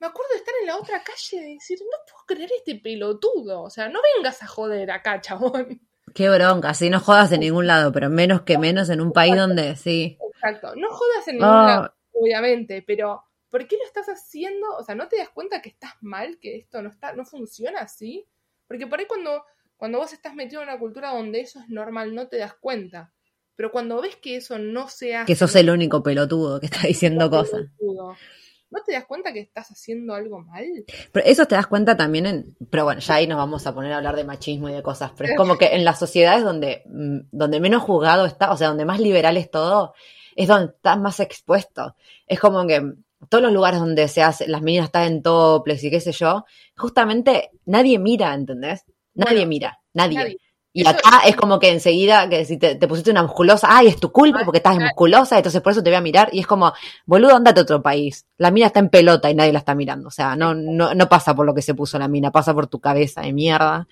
me acuerdo de estar en la otra calle y decir, no puedo creer este pelotudo. O sea, no vengas a joder acá, chabón. Qué bronca, sí, no jodas en ningún lado, pero menos que menos en un país donde sí. Exacto. No jodas en ningún Ah. lado, obviamente, pero ¿por qué lo estás haciendo? O sea, ¿no te das cuenta que estás mal, que esto no está, no funciona así? Porque por ahí cuando, cuando vos estás metido en una cultura donde eso es normal, no te das cuenta. Pero cuando ves que eso no se hace. Que sos el único pelotudo que está diciendo cosas. ¿No te das cuenta que estás haciendo algo mal? Pero eso te das cuenta también en. Pero bueno, ya ahí nos vamos a poner a hablar de machismo y de cosas. Pero es como que en las sociedades donde, mm, donde menos juzgado está, o sea, donde más liberal es todo, es donde estás más expuesto. Es como que todos los lugares donde se hace, las meninas están en toples y qué sé yo, justamente nadie mira, ¿entendés? Nadie Bueno, mira, nadie. nadie. Y acá es como que enseguida, que si te, te pusiste una musculosa, ay, es tu culpa porque estás musculosa, entonces por eso te voy a mirar. Y es como, boludo, andate a otro país. La mina está en pelota y nadie la está mirando. O sea, no, no, no pasa por lo que se puso la mina, pasa por tu cabeza de mierda.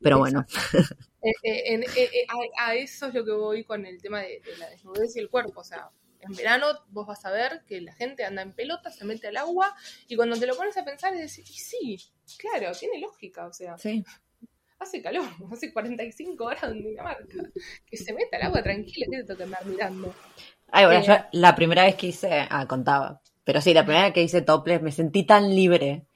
Pero bueno, Eh, eh, eh, a, a eso es lo que voy con el tema de, de la desnudez y el cuerpo. O sea, en verano vos vas a ver que la gente anda en pelota, se mete al agua, y cuando te lo pones a pensar, es decir, y sí, claro, tiene lógica. O sea, sí. Hace calor, hace 45 horas en Dinamarca. Que se meta al agua tranquila, que te toca andar mirando. Ay, bueno, Eh. yo la primera vez que hice, ah, contaba. Pero sí, la primera vez que hice topless me sentí tan libre.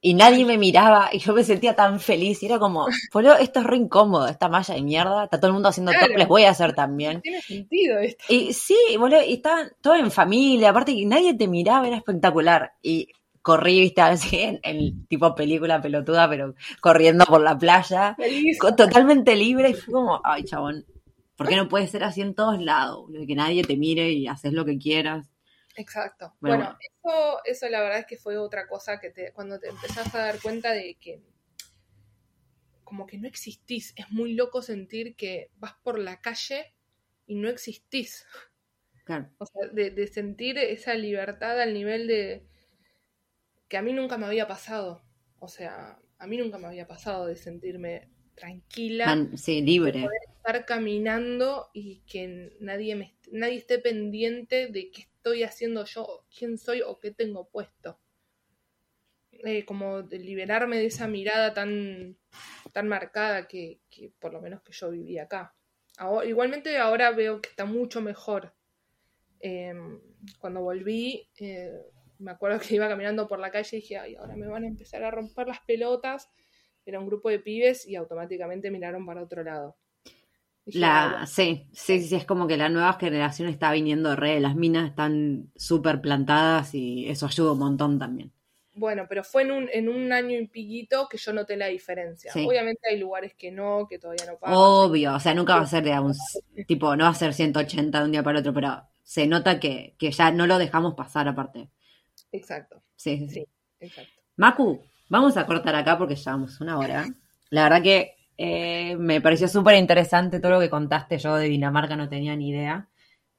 Y nadie me miraba y yo me sentía tan feliz. Y era como, boludo, esto es re incómodo, esta malla de mierda. Está todo el mundo haciendo Claro. topless, voy a hacer también. Tiene sentido esto. Y sí, boludo, y estaban todos en familia, aparte que nadie te miraba, era espectacular. Y corrí, viste, así en, en tipo película pelotuda, pero corriendo por la playa, Feliz. co- totalmente libre, y fue como, ay, chabón, ¿por qué no puede ser así en todos lados? Que nadie te mire y haces lo que quieras. Exacto. Bueno, Bueno, eso, eso la verdad es que fue otra cosa que te, cuando te empezás a dar cuenta de que como que no existís. Es muy loco sentir que vas por la calle y no existís. Claro. O sea, de, de sentir esa libertad al nivel de que a mí nunca me había pasado. O sea, a mí nunca me había pasado de sentirme tranquila Man, sí, libre. estar caminando y que nadie me nadie esté pendiente de qué estoy haciendo yo, quién soy o qué tengo puesto. Eh, como de liberarme de esa mirada tan, tan marcada que, que por lo menos que yo viví acá. Ahora- igualmente ahora veo que está mucho mejor. Eh, cuando volví, eh, me acuerdo que iba caminando por la calle y dije, ay, ahora me van a empezar a romper las pelotas. Era un grupo de pibes y automáticamente miraron para otro lado. Dije, "Ah, La, sí, sí, sí, es como que la nueva generación está viniendo re, las minas están súper plantadas y eso ayuda un montón también. Bueno, pero fue en un, en un año y piquito que yo noté la diferencia. Sí. Obviamente hay lugares que no, que todavía no pasan. Obvio, o sea, nunca va a ser de un tipo, no va a ser 180 de un día para otro, pero se nota que, que ya no lo dejamos pasar aparte. Exacto, Sí, sí, sí. exacto. Macu, vamos a cortar acá porque llevamos una hora. La verdad que eh, me pareció súper interesante todo lo que contaste. Yo de Dinamarca no tenía ni idea.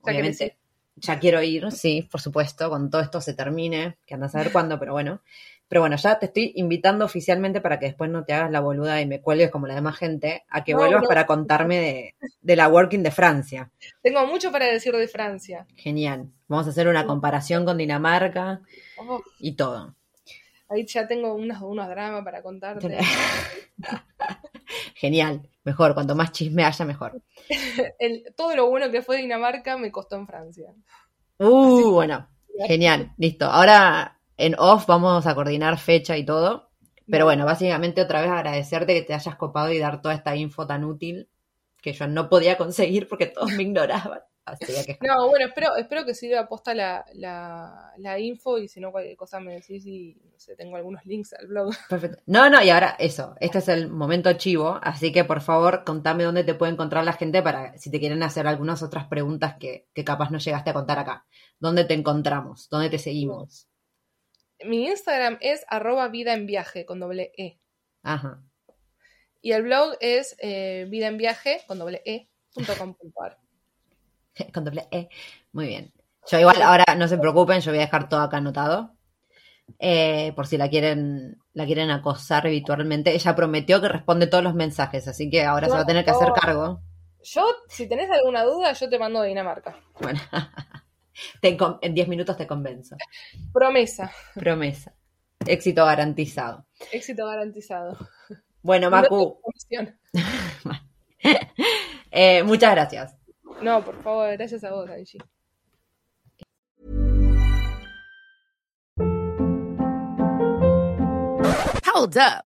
Obviamente, ya quiero ir, sí, por supuesto, cuando todo esto se termine, que andas a saber cuándo, pero bueno. Pero bueno, ya te estoy invitando oficialmente para que después no te hagas la boluda y me cuelgues como la demás gente, a que No, vuelvas no. para contarme de, de la Working de Francia. Tengo mucho para decir de Francia. Genial. Vamos a hacer una comparación con Dinamarca Oh, y todo. ahí ya tengo unos, unos dramas para contarte. Genial. Mejor, cuanto más chisme haya, mejor. El- todo lo bueno que fue Dinamarca me costó en Francia. Uh, bueno, genial, listo. Ahora en off vamos a coordinar fecha y todo. Pero bueno, básicamente otra vez agradecerte que te hayas copado y dar toda esta info tan útil que yo no podía conseguir porque todos me ignoraban. Así que No, bueno, espero, espero que sirva aposta la, la, la info y si no cualquier cosa me decís y no sé, tengo algunos links al blog. perfecto. No, no, y ahora eso, este es el momento chivo, así que por favor contame dónde te puede encontrar la gente para si te quieren hacer algunas otras preguntas que, que capaz no llegaste a contar acá. ¿Dónde te encontramos? ¿Dónde te seguimos? Mi Instagram es arroba vida en viaje con doble E. Ajá. Y el blog es eh, vida en viaje con doble E punto com punto ar. Con doble E. Muy bien. Yo igual ahora no se preocupen, yo voy a dejar todo acá anotado. Eh, por si la quieren, la quieren acosar virtualmente. Ella prometió que responde todos los mensajes, así que ahora se va a tener que hacer cargo. Yo, si tenés alguna duda, yo te mando de Dinamarca. Bueno, En 10 minutos te convenzo. Promesa. Promesa. Éxito garantizado. Éxito garantizado. Bueno, Macu. Eh, muchas gracias. No, por favor, gracias a vos, Angie. Hold up.